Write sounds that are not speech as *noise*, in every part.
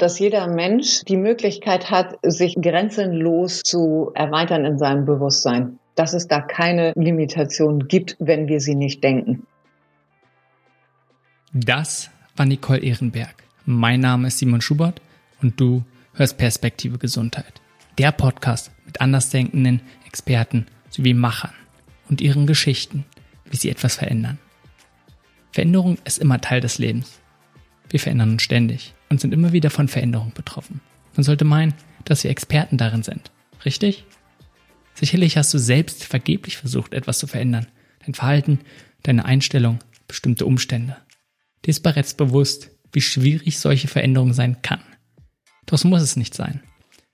dass jeder Mensch die Möglichkeit hat, sich grenzenlos zu erweitern in seinem Bewusstsein. Dass es da keine Limitation gibt, wenn wir sie nicht denken. Das war Nicole Ehrenberg. Mein Name ist Simon Schubert und du hörst Perspektive Gesundheit. Der Podcast mit andersdenkenden Experten sowie Machern und ihren Geschichten, wie sie etwas verändern. Veränderung ist immer Teil des Lebens. Wir verändern uns ständig und sind immer wieder von Veränderung betroffen. Man sollte meinen, dass wir Experten darin sind. Richtig? Sicherlich hast du selbst vergeblich versucht, etwas zu verändern. Dein Verhalten, deine Einstellung, bestimmte Umstände. Dir ist bereits bewusst, wie schwierig solche Veränderungen sein kann. Doch muss es nicht sein.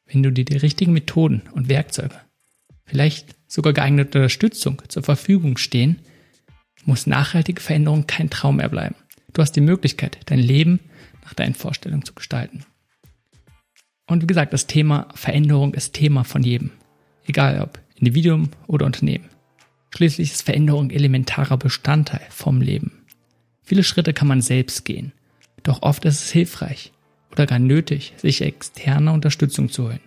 Wenn du dir die richtigen Methoden und Werkzeuge, vielleicht sogar geeignete Unterstützung zur Verfügung stehen, muss nachhaltige Veränderung kein Traum mehr bleiben. Du hast die Möglichkeit, dein Leben nach deinen Vorstellungen zu gestalten. Und wie gesagt, das Thema Veränderung ist Thema von jedem. Egal ob Individuum oder Unternehmen. Schließlich ist Veränderung elementarer Bestandteil vom Leben. Viele Schritte kann man selbst gehen. Doch oft ist es hilfreich oder gar nötig, sich externe Unterstützung zu holen.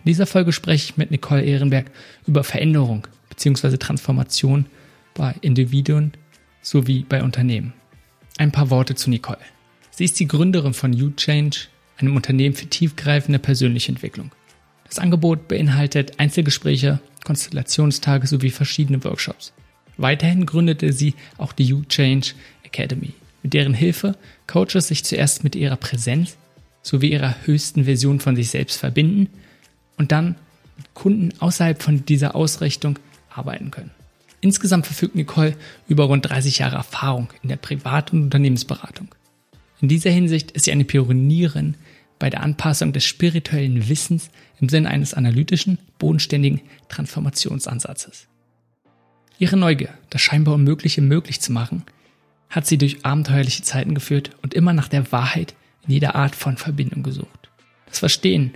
In dieser Folge spreche ich mit Nicole Ehrenberg über Veränderung bzw. Transformation bei Individuen sowie bei Unternehmen. Ein paar Worte zu Nicole. Sie ist die Gründerin von YouChange, einem Unternehmen für tiefgreifende persönliche Entwicklung. Das Angebot beinhaltet Einzelgespräche, Konstellationstage sowie verschiedene Workshops. Weiterhin gründete sie auch die YouChange Academy, mit deren Hilfe Coaches sich zuerst mit ihrer Präsenz sowie ihrer höchsten Version von sich selbst verbinden und dann mit Kunden außerhalb von dieser Ausrichtung arbeiten können. Insgesamt verfügt Nicole über rund 30 Jahre Erfahrung in der Privat- und Unternehmensberatung. In dieser Hinsicht ist sie eine Pionierin bei der Anpassung des spirituellen Wissens im Sinne eines analytischen, bodenständigen Transformationsansatzes. Ihre Neugier, das scheinbar Unmögliche möglich zu machen, hat sie durch abenteuerliche Zeiten geführt und immer nach der Wahrheit in jeder Art von Verbindung gesucht. Das Verstehen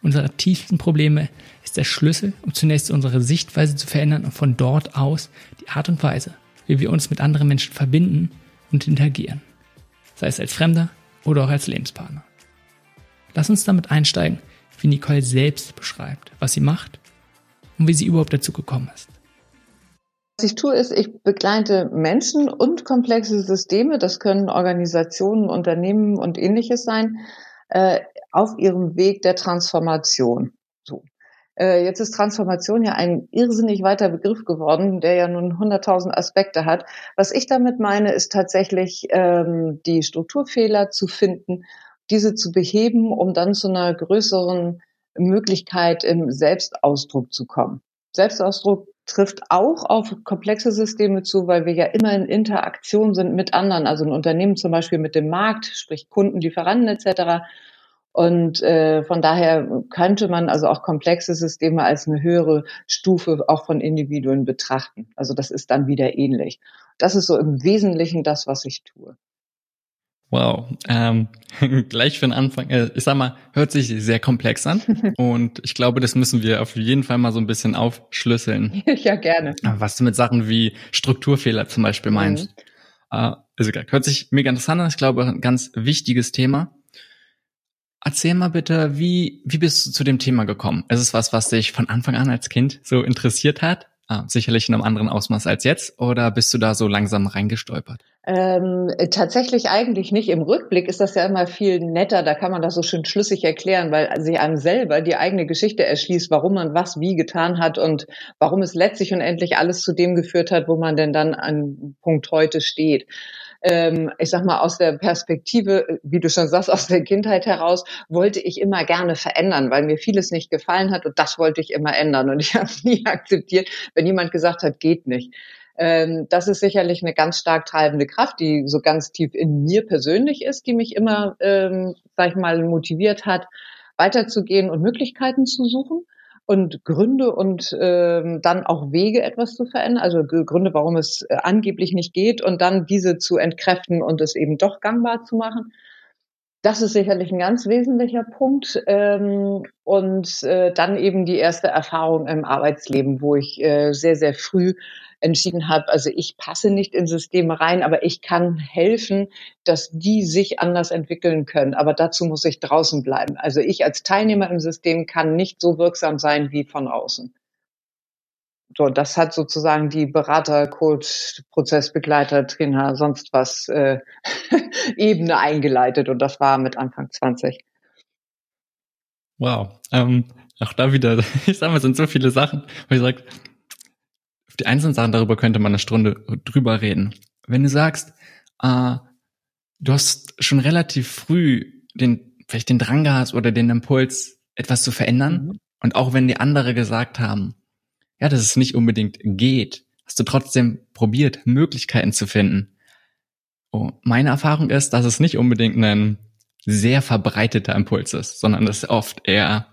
unserer tiefsten Probleme ist der Schlüssel, um zunächst unsere Sichtweise zu verändern und von dort aus die Art und Weise, wie wir uns mit anderen Menschen verbinden und interagieren sei es als Fremder oder auch als Lebenspartner. Lass uns damit einsteigen, wie Nicole selbst beschreibt, was sie macht und wie sie überhaupt dazu gekommen ist. Was ich tue, ist, ich begleite Menschen und komplexe Systeme, das können Organisationen, Unternehmen und ähnliches sein, äh, auf ihrem Weg der Transformation. Äh, jetzt ist Transformation ja ein irrsinnig weiter Begriff geworden, der ja nun 100.000 Aspekte hat. Was ich damit meine, ist tatsächlich ähm, die Strukturfehler zu finden, diese zu beheben, um dann zu einer größeren Möglichkeit im Selbstausdruck zu kommen. Selbstausdruck trifft auch auf komplexe Systeme zu, weil wir ja immer in Interaktion sind mit anderen, also ein Unternehmen zum Beispiel mit dem Markt, sprich Kunden, Lieferanten etc. Und äh, von daher könnte man also auch komplexe Systeme als eine höhere Stufe auch von Individuen betrachten. Also das ist dann wieder ähnlich. Das ist so im Wesentlichen das, was ich tue. Wow, ähm, *laughs* gleich für den Anfang, äh, ich sag mal, hört sich sehr komplex an *laughs* und ich glaube, das müssen wir auf jeden Fall mal so ein bisschen aufschlüsseln. *laughs* ja, gerne. Was du mit Sachen wie Strukturfehler zum Beispiel meinst. Mhm. Äh, also hört sich mega interessant an, ich glaube, ein ganz wichtiges Thema. Erzähl mal bitte, wie, wie bist du zu dem Thema gekommen? Ist es was, was dich von Anfang an als Kind so interessiert hat? Ah, sicherlich in einem anderen Ausmaß als jetzt, oder bist du da so langsam reingestolpert? Ähm, tatsächlich eigentlich nicht. Im Rückblick ist das ja immer viel netter, da kann man das so schön schlüssig erklären, weil sich einem selber die eigene Geschichte erschließt, warum man was wie getan hat und warum es letztlich und endlich alles zu dem geführt hat, wo man denn dann an Punkt heute steht ähm, ich sag mal, aus der Perspektive, wie du schon sagst, aus der Kindheit heraus, wollte ich immer gerne verändern, weil mir vieles nicht gefallen hat und das wollte ich immer ändern. Und ich *laughs* habe nie akzeptiert, wenn jemand gesagt hat, geht nicht. Ähm, das ist sicherlich eine ganz stark treibende Kraft, die so ganz tief in mir persönlich ist, die mich immer, ähm, sag ich mal, motiviert hat, weiterzugehen und Möglichkeiten zu suchen und Gründe und ähm, dann auch Wege, etwas zu verändern, also Gründe, warum es äh, angeblich nicht geht und dann diese zu entkräften und es eben doch gangbar zu machen. Das ist sicherlich ein ganz wesentlicher Punkt. Ähm, und äh, dann eben die erste Erfahrung im Arbeitsleben, wo ich äh, sehr, sehr früh entschieden habe, also ich passe nicht in Systeme rein, aber ich kann helfen, dass die sich anders entwickeln können. Aber dazu muss ich draußen bleiben. Also ich als Teilnehmer im System kann nicht so wirksam sein wie von außen. So, das hat sozusagen die Berater, Coach, Prozessbegleiter, Trainer, sonst was äh, *laughs* Ebene eingeleitet und das war mit Anfang 20. Wow. Ähm, auch da wieder, *laughs* ich sag mal, sind so viele Sachen, wo ich sage, die einzelnen Sachen darüber könnte man eine Stunde drüber reden. Wenn du sagst, äh, du hast schon relativ früh den, vielleicht den Drang gehabt oder den Impuls, etwas zu verändern, mhm. und auch wenn die andere gesagt haben, ja, dass es nicht unbedingt geht, hast du trotzdem probiert, Möglichkeiten zu finden. Oh, meine Erfahrung ist, dass es nicht unbedingt ein sehr verbreiteter Impuls ist, sondern das ist oft eher,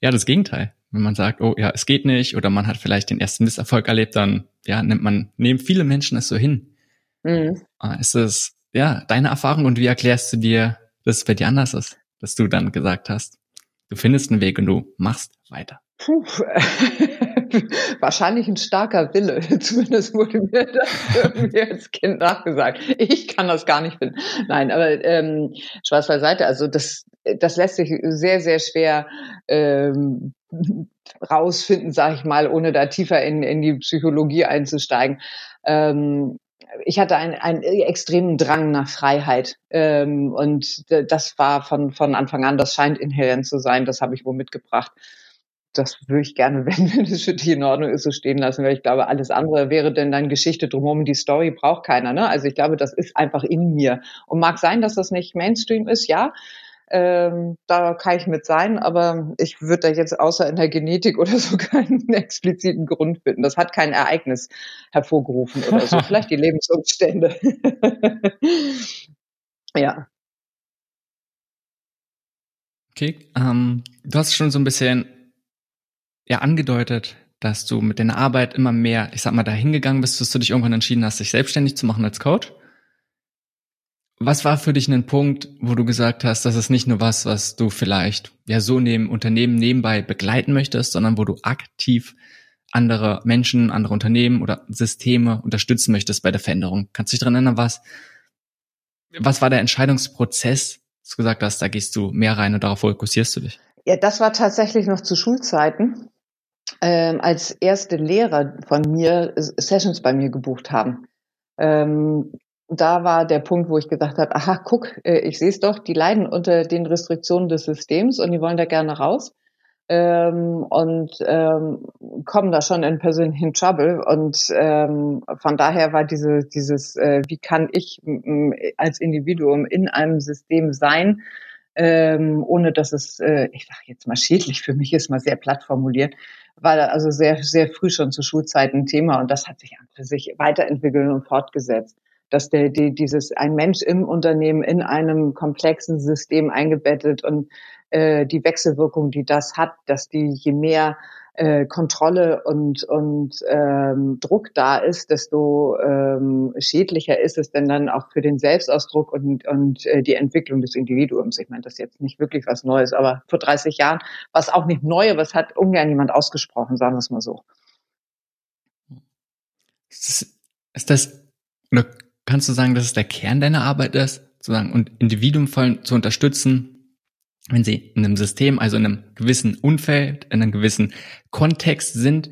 ja, das Gegenteil. Wenn man sagt, oh ja, es geht nicht, oder man hat vielleicht den ersten Misserfolg erlebt, dann, ja, nimmt man, nehmen viele Menschen es so hin. Mhm. Ah, ist es, ja, deine Erfahrung und wie erklärst du dir, dass es bei dir anders ist, dass du dann gesagt hast, du findest einen Weg und du machst weiter? Puh. *laughs* wahrscheinlich ein starker Wille. *laughs* Zumindest wurde mir das irgendwie *laughs* als Kind nachgesagt. Ich kann das gar nicht finden. Nein, aber ähm, Spaß beiseite. Also das, das lässt sich sehr, sehr schwer ähm, rausfinden, sage ich mal, ohne da tiefer in, in die Psychologie einzusteigen. Ähm, ich hatte einen, einen extremen Drang nach Freiheit ähm, und das war von, von Anfang an, das scheint inhärent zu sein, das habe ich wohl mitgebracht das würde ich gerne, *laughs* wenn, wenn es für dich in Ordnung ist, so stehen lassen, weil ich glaube, alles andere wäre denn dann Geschichte drumherum. Die Story braucht keiner. Ne? Also ich glaube, das ist einfach in mir. Und mag sein, dass das nicht Mainstream ist, ja. Ähm, da kann ich mit sein, aber ich würde da jetzt außer in der Genetik *laughs* oder so keinen expliziten Grund finden. Das hat kein Ereignis hervorgerufen oder so. *laughs* Vielleicht die Lebensumstände. *laughs* ja. Okay, ähm, du hast schon so ein bisschen ja angedeutet, dass du mit deiner Arbeit immer mehr, ich sag mal, dahin gegangen bist, dass du dich irgendwann entschieden hast, dich selbstständig zu machen als Coach. Was war für dich ein Punkt, wo du gesagt hast, das ist nicht nur was, was du vielleicht ja so neben Unternehmen nebenbei begleiten möchtest, sondern wo du aktiv andere Menschen, andere Unternehmen oder Systeme unterstützen möchtest bei der Veränderung? Kannst du dich daran erinnern, was, was war der Entscheidungsprozess, dass du gesagt hast, da gehst du mehr rein und darauf fokussierst du dich? Ja, das war tatsächlich noch zu Schulzeiten ähm, als erste Lehrer von mir Sessions bei mir gebucht haben. Ähm, da war der Punkt, wo ich gesagt habe, aha, guck, äh, ich sehe es doch, die leiden unter den Restriktionen des Systems und die wollen da gerne raus ähm, und ähm, kommen da schon in persönlichen Trouble. Und ähm, von daher war diese, dieses, äh, wie kann ich als Individuum in einem System sein, ähm, ohne dass es, äh, ich sage jetzt mal schädlich für mich ist, mal sehr platt formuliert, war da also sehr, sehr früh schon zu Schulzeiten ein Thema und das hat sich an für sich weiterentwickelt und fortgesetzt. Dass der, die, dieses ein Mensch im Unternehmen in einem komplexen System eingebettet und äh, die Wechselwirkung, die das hat, dass die je mehr äh, Kontrolle und, und ähm, Druck da ist, desto ähm, schädlicher ist es denn dann auch für den Selbstausdruck und, und äh, die Entwicklung des Individuums. Ich meine, das ist jetzt nicht wirklich was Neues, aber vor 30 Jahren war es auch nicht neu, aber es hat ungern jemand ausgesprochen, sagen wir es mal so. Ist das, oder kannst du sagen, dass es der Kern deiner Arbeit ist, sozusagen, und Individuen voll zu unterstützen, wenn sie in einem System, also in einem gewissen Umfeld, in einem gewissen Kontext sind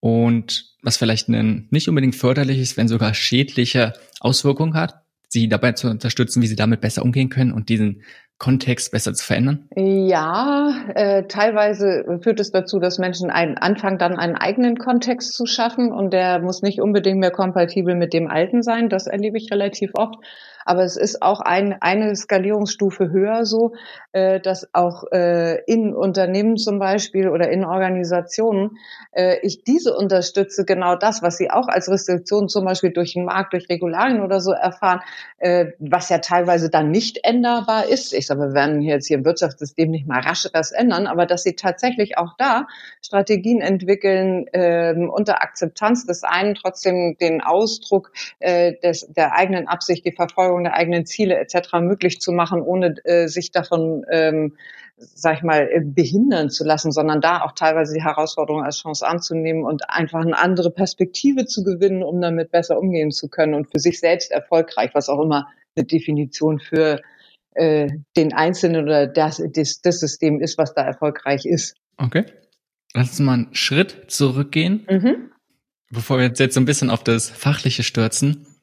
und was vielleicht ein, nicht unbedingt förderlich ist, wenn sogar schädliche Auswirkungen hat, sie dabei zu unterstützen, wie sie damit besser umgehen können und diesen Kontext besser zu verändern? Ja, äh, teilweise führt es dazu, dass Menschen einen anfangen, dann einen eigenen Kontext zu schaffen und der muss nicht unbedingt mehr kompatibel mit dem alten sein. Das erlebe ich relativ oft. Aber es ist auch ein, eine Skalierungsstufe höher so, äh, dass auch äh, in Unternehmen zum Beispiel oder in Organisationen äh, ich diese unterstütze, genau das, was sie auch als Restriktion zum Beispiel durch den Markt, durch Regularien oder so erfahren, äh, was ja teilweise dann nicht änderbar ist. Ich sage, wir werden jetzt hier im Wirtschaftssystem nicht mal rasch das ändern, aber dass sie tatsächlich auch da Strategien entwickeln, äh, unter Akzeptanz des einen trotzdem den Ausdruck äh, des, der eigenen Absicht, die Verfolgung Verfolgung der eigenen Ziele etc. möglich zu machen, ohne äh, sich davon, ähm, sag ich mal, äh, behindern zu lassen, sondern da auch teilweise die Herausforderung als Chance anzunehmen und einfach eine andere Perspektive zu gewinnen, um damit besser umgehen zu können und für sich selbst erfolgreich, was auch immer eine Definition für äh, den Einzelnen oder das, das, das System ist, was da erfolgreich ist. Okay. Lass uns mal einen Schritt zurückgehen. Mhm. Bevor wir jetzt so ein bisschen auf das Fachliche stürzen.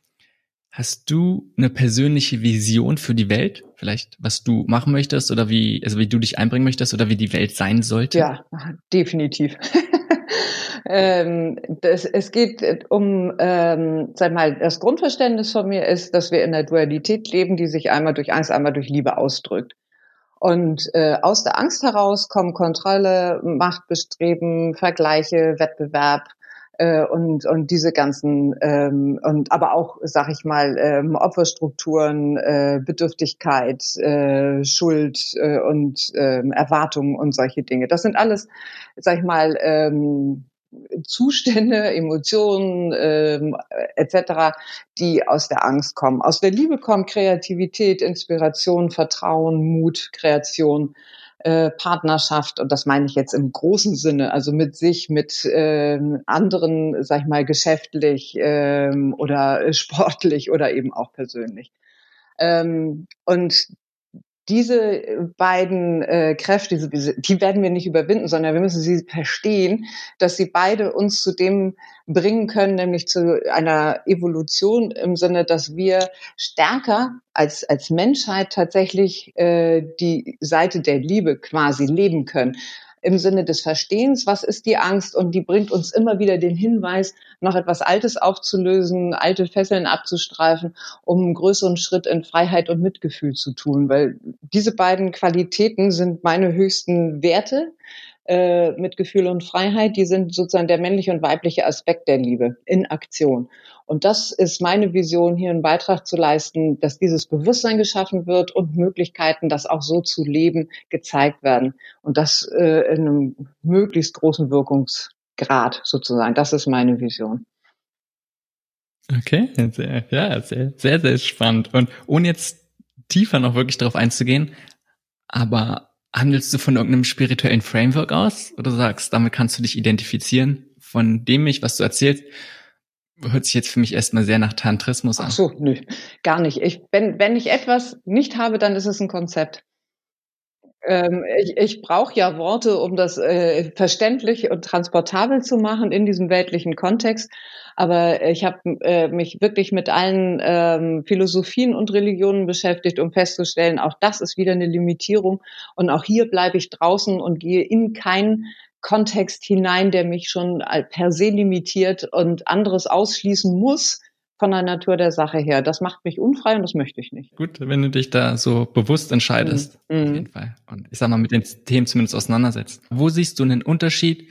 Hast du eine persönliche Vision für die Welt? Vielleicht, was du machen möchtest oder wie, also wie du dich einbringen möchtest oder wie die Welt sein sollte? Ja, definitiv. *laughs* ähm, das, es geht um, ähm, sag mal, das Grundverständnis von mir ist, dass wir in der Dualität leben, die sich einmal durch Angst, einmal durch Liebe ausdrückt. Und äh, aus der Angst heraus kommen Kontrolle, Machtbestreben, Vergleiche, Wettbewerb, äh, und und diese ganzen ähm, und aber auch sag ich mal ähm, Opferstrukturen äh, Bedürftigkeit äh, Schuld äh, und äh, Erwartungen und solche Dinge das sind alles sag ich mal ähm, Zustände, *laughs* Emotionen ähm, etc., die aus der Angst kommen. Aus der Liebe kommt Kreativität, Inspiration, Vertrauen, Mut, Kreation äh, Partnerschaft und das meine ich jetzt im großen Sinne, also mit sich, mit äh, anderen, sag ich mal, geschäftlich äh, oder sportlich oder eben auch persönlich. Ähm, und diese beiden äh, Kräfte, diese, die werden wir nicht überwinden, sondern wir müssen sie verstehen, dass sie beide uns zu dem bringen können, nämlich zu einer Evolution im Sinne, dass wir stärker als, als Menschheit tatsächlich äh, die Seite der Liebe quasi leben können im Sinne des Verstehens, was ist die Angst? Und die bringt uns immer wieder den Hinweis, noch etwas Altes aufzulösen, alte Fesseln abzustreifen, um einen größeren Schritt in Freiheit und Mitgefühl zu tun, weil diese beiden Qualitäten sind meine höchsten Werte äh, Mitgefühl und Freiheit, die sind sozusagen der männliche und weibliche Aspekt der Liebe in Aktion. Und das ist meine Vision, hier einen Beitrag zu leisten, dass dieses Bewusstsein geschaffen wird und Möglichkeiten, das auch so zu leben, gezeigt werden. Und das äh, in einem möglichst großen Wirkungsgrad sozusagen. Das ist meine Vision. Okay, sehr, ja, sehr, sehr, sehr spannend. Und ohne jetzt tiefer noch wirklich darauf einzugehen, aber handelst du von irgendeinem spirituellen Framework aus oder sagst, damit kannst du dich identifizieren? Von dem mich, was du erzählst, hört sich jetzt für mich erstmal sehr nach Tantrismus an. Ach so, nö, gar nicht. Ich, wenn, wenn ich etwas nicht habe, dann ist es ein Konzept. Ähm, ich ich brauche ja Worte, um das äh, verständlich und transportabel zu machen in diesem weltlichen Kontext. Aber ich habe äh, mich wirklich mit allen ähm, Philosophien und Religionen beschäftigt, um festzustellen, auch das ist wieder eine Limitierung. Und auch hier bleibe ich draußen und gehe in keinen Kontext hinein, der mich schon per se limitiert und anderes ausschließen muss von der Natur der Sache her. Das macht mich unfrei und das möchte ich nicht. Gut, wenn du dich da so bewusst entscheidest, mhm. auf jeden Fall. Und ich sag mal, mit den Themen zumindest auseinandersetzt. Wo siehst du einen Unterschied,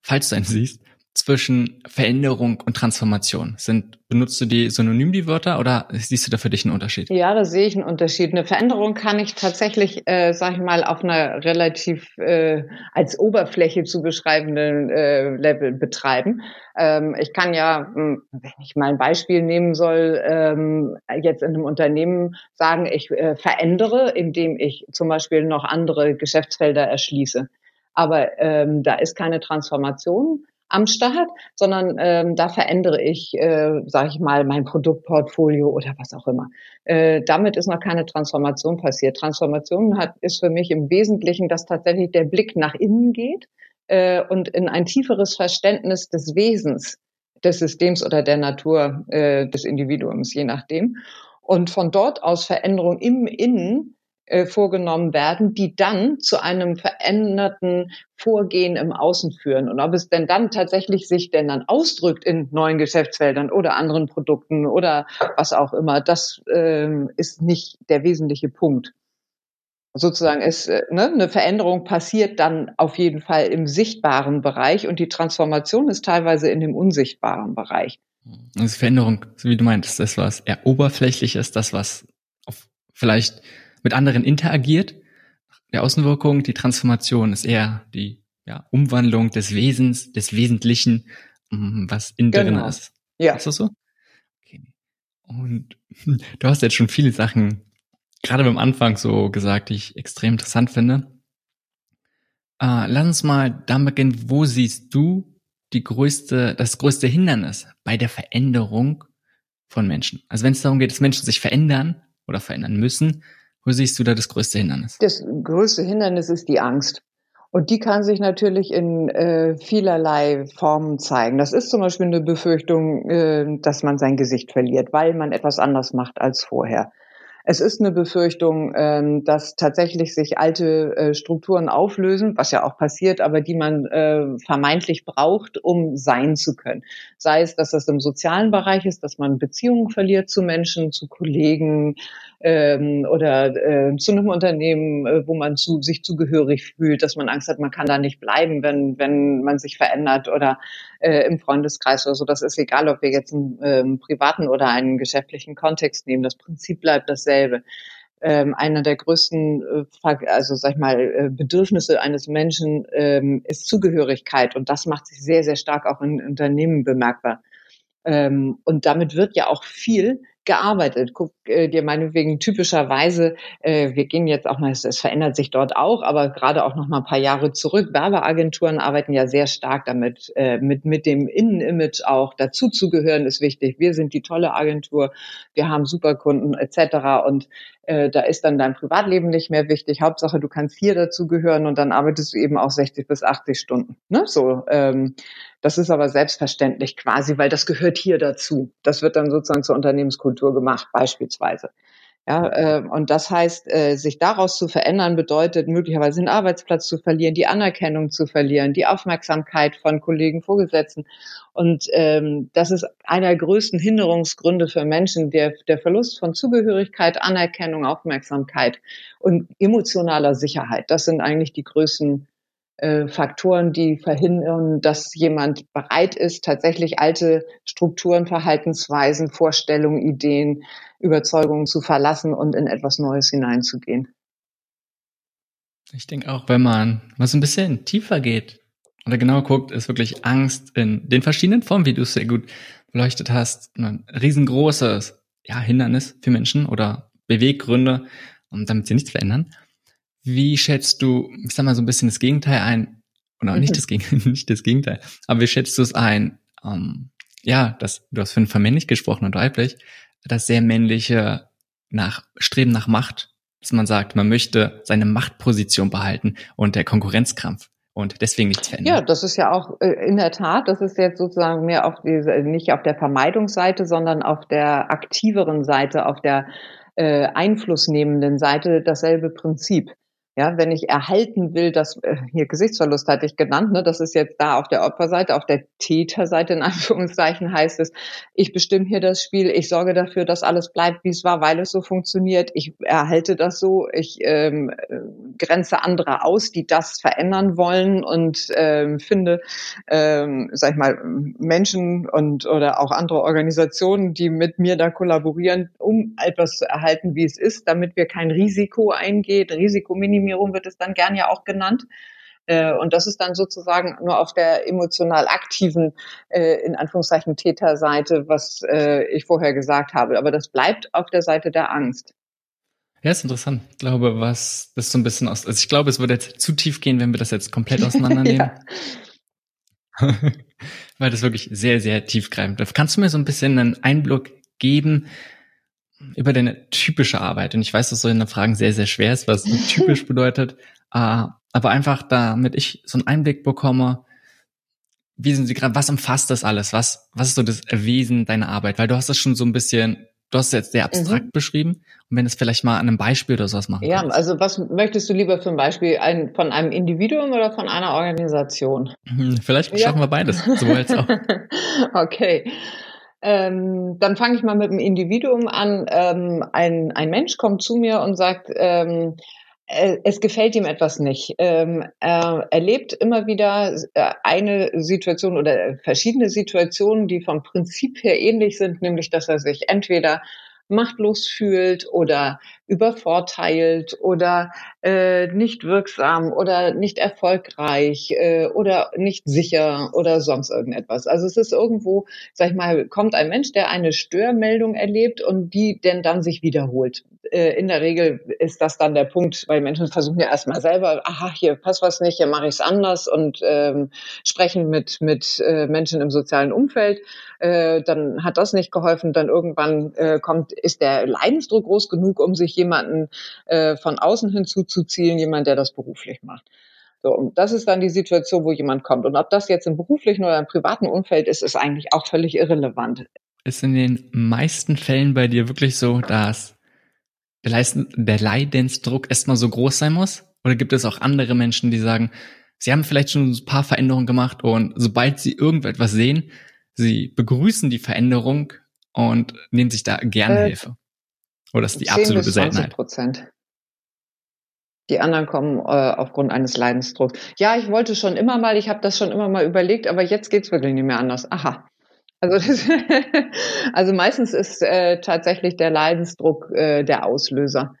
falls du einen siehst, zwischen Veränderung und Transformation? Sind, benutzt du die synonym, die Wörter, oder siehst du da für dich einen Unterschied? Ja, da sehe ich einen Unterschied. Eine Veränderung kann ich tatsächlich, äh, sag ich mal, auf einer relativ äh, als Oberfläche zu beschreibenden äh, Level betreiben. Ähm, ich kann ja, hm, wenn ich mal ein Beispiel nehmen soll, ähm, jetzt in einem Unternehmen sagen, ich äh, verändere, indem ich zum Beispiel noch andere Geschäftsfelder erschließe. Aber ähm, da ist keine Transformation am Start, sondern ähm, da verändere ich, äh, sage ich mal, mein Produktportfolio oder was auch immer. Äh, damit ist noch keine Transformation passiert. Transformation hat, ist für mich im Wesentlichen, dass tatsächlich der Blick nach innen geht äh, und in ein tieferes Verständnis des Wesens des Systems oder der Natur äh, des Individuums, je nachdem. Und von dort aus Veränderung im Innen äh, vorgenommen werden, die dann zu einem veränderten Vorgehen im Außen führen. Und ob es denn dann tatsächlich sich denn dann ausdrückt in neuen Geschäftsfeldern oder anderen Produkten oder was auch immer, das ähm, ist nicht der wesentliche Punkt. Sozusagen ist äh, ne, eine Veränderung passiert dann auf jeden Fall im sichtbaren Bereich und die Transformation ist teilweise in dem unsichtbaren Bereich. Also Veränderung, so wie du meintest, das was eher oberflächlich ist, das was auf vielleicht mit anderen interagiert. Der Außenwirkung, die Transformation ist eher die ja, Umwandlung des Wesens, des Wesentlichen, mm, was in genau. drin ist. Ja. Ist das so? Okay. Und *laughs* du hast jetzt schon viele Sachen gerade beim Anfang so gesagt, die ich extrem interessant finde. Äh, lass uns mal damit beginnen, wo siehst du die größte, das größte Hindernis bei der Veränderung von Menschen? Also wenn es darum geht, dass Menschen sich verändern oder verändern müssen, wo siehst du da das größte Hindernis? Das größte Hindernis ist die Angst. Und die kann sich natürlich in äh, vielerlei Formen zeigen. Das ist zum Beispiel eine Befürchtung, äh, dass man sein Gesicht verliert, weil man etwas anders macht als vorher. Es ist eine Befürchtung, ähm, dass tatsächlich sich alte äh, Strukturen auflösen, was ja auch passiert, aber die man äh, vermeintlich braucht, um sein zu können. Sei es, dass das im sozialen Bereich ist, dass man Beziehungen verliert zu Menschen, zu Kollegen ähm, oder äh, zu einem Unternehmen, äh, wo man zu, sich zugehörig fühlt, dass man Angst hat, man kann da nicht bleiben, wenn, wenn man sich verändert oder äh, im Freundeskreis oder so. Das ist egal, ob wir jetzt einen ähm, privaten oder einen geschäftlichen Kontext nehmen. Das Prinzip bleibt dasselbe. Ähm, einer der größten, äh, also sag ich mal, äh, Bedürfnisse eines Menschen ähm, ist Zugehörigkeit und das macht sich sehr, sehr stark auch in Unternehmen bemerkbar. Ähm, und damit wird ja auch viel gearbeitet. Guck äh, dir meinetwegen typischerweise, äh, wir gehen jetzt auch mal, es, verändert sich dort auch, aber gerade auch noch mal ein paar Jahre zurück. Werbeagenturen arbeiten ja sehr stark damit, äh, mit, mit dem Innenimage auch dazu zu gehören, ist wichtig. Wir sind die tolle Agentur, wir haben Superkunden etc. Und äh, da ist dann dein Privatleben nicht mehr wichtig. Hauptsache, du kannst hier dazugehören und dann arbeitest du eben auch 60 bis 80 Stunden. Ne? So, ähm, das ist aber selbstverständlich quasi, weil das gehört hier dazu. Das wird dann sozusagen zur Unternehmenskultur gemacht, beispielsweise. Ja, äh, und das heißt, äh, sich daraus zu verändern, bedeutet möglicherweise den Arbeitsplatz zu verlieren, die Anerkennung zu verlieren, die Aufmerksamkeit von Kollegen, Vorgesetzten. Und ähm, das ist einer der größten Hinderungsgründe für Menschen, der, der Verlust von Zugehörigkeit, Anerkennung, Aufmerksamkeit und emotionaler Sicherheit. Das sind eigentlich die größten äh, Faktoren, die verhindern, dass jemand bereit ist, tatsächlich alte Strukturen, Verhaltensweisen, Vorstellungen, Ideen, Überzeugungen zu verlassen und in etwas Neues hineinzugehen. Ich denke auch, wenn man mal so ein bisschen tiefer geht oder genauer guckt, ist wirklich Angst in den verschiedenen Formen, wie du es sehr gut beleuchtet hast, ein riesengroßes ja, Hindernis für Menschen oder Beweggründe, um damit sie nichts verändern. Wie schätzt du, ich sag mal so ein bisschen das Gegenteil ein, oder mhm. nicht das Gegenteil, *laughs* nicht das Gegenteil, aber wie schätzt du es ein, ähm, ja, das, du hast von männlich gesprochen und weiblich, das sehr männliche nach, Streben nach Macht, dass man sagt, man möchte seine Machtposition behalten und der Konkurrenzkampf und deswegen nichts verändern. Ja, das ist ja auch äh, in der Tat, das ist jetzt sozusagen mehr auf diese, nicht auf der Vermeidungsseite, sondern auf der aktiveren Seite, auf der äh, einflussnehmenden Seite dasselbe Prinzip. Ja, wenn ich erhalten will, dass äh, hier Gesichtsverlust hatte ich genannt, ne, das ist jetzt da auf der Opferseite, auf der Täterseite in *laughs* Anführungszeichen heißt es, ich bestimme hier das Spiel, ich sorge dafür, dass alles bleibt, wie es war, weil es so funktioniert, ich erhalte das so, ich ähm, grenze andere aus, die das verändern wollen und ähm, finde, ähm, sag ich mal, Menschen und oder auch andere Organisationen, die mit mir da kollaborieren, um etwas zu erhalten, wie es ist, damit wir kein Risiko eingehen, Risiko minimieren Optimierung wird es dann gern ja auch genannt. Äh, und das ist dann sozusagen nur auf der emotional aktiven, äh, in Anführungszeichen, Täterseite, was äh, ich vorher gesagt habe. Aber das bleibt auf der Seite der Angst. Ja, ist interessant. Ich glaube, was das so ein bisschen aus, also ich glaube, es würde jetzt zu tief gehen, wenn wir das jetzt komplett auseinandernehmen. *laughs* *laughs* Weil das wirklich sehr, sehr tiefgreifend ist. Kannst du mir so ein bisschen einen Einblick geben, über deine typische Arbeit. Und ich weiß, dass so eine Fragen sehr, sehr schwer ist, was *laughs* typisch bedeutet. Äh, aber einfach, damit ich so einen Einblick bekomme, wie sind Sie gerade, was umfasst das alles? Was, was ist so das Wesen deiner Arbeit? Weil du hast das schon so ein bisschen, du hast es jetzt sehr abstrakt mhm. beschrieben. Und wenn es vielleicht mal an einem Beispiel oder sowas machen Ja, kannst. also was möchtest du lieber für ein Beispiel? Ein, von einem Individuum oder von einer Organisation? Hm, vielleicht ja. schaffen wir beides, als auch. *laughs* okay. Ähm, dann fange ich mal mit dem Individuum an. Ähm, ein, ein Mensch kommt zu mir und sagt, ähm, äh, es gefällt ihm etwas nicht. Ähm, er erlebt immer wieder äh, eine Situation oder verschiedene Situationen, die vom Prinzip her ähnlich sind, nämlich dass er sich entweder machtlos fühlt oder übervorteilt oder äh, nicht wirksam oder nicht erfolgreich äh, oder nicht sicher oder sonst irgendetwas. Also es ist irgendwo, sag ich mal, kommt ein Mensch, der eine Störmeldung erlebt und die denn dann sich wiederholt. Äh, in der Regel ist das dann der Punkt, weil Menschen versuchen ja erstmal selber, aha, hier passt was nicht, hier mache ich es anders und ähm, sprechen mit, mit äh, Menschen im sozialen Umfeld. Äh, dann hat das nicht geholfen. Dann irgendwann äh, kommt, ist der Leidensdruck groß genug, um sich jemanden äh, von außen hinzuzuziehen, jemand, der das beruflich macht. So, und das ist dann die Situation, wo jemand kommt. Und ob das jetzt im beruflichen oder im privaten Umfeld ist, ist eigentlich auch völlig irrelevant. Ist in den meisten Fällen bei dir wirklich so, dass der, Leisten, der Leidensdruck erstmal so groß sein muss? Oder gibt es auch andere Menschen, die sagen, sie haben vielleicht schon ein paar Veränderungen gemacht und sobald sie irgendetwas sehen, sie begrüßen die Veränderung und nehmen sich da gerne äh, Hilfe? Oder ist die absolute Seltenheit? Prozent. Die anderen kommen äh, aufgrund eines Leidensdrucks. Ja, ich wollte schon immer mal, ich habe das schon immer mal überlegt, aber jetzt geht's wirklich nicht mehr anders. Aha. Also, das, *laughs* also meistens ist äh, tatsächlich der Leidensdruck äh, der Auslöser.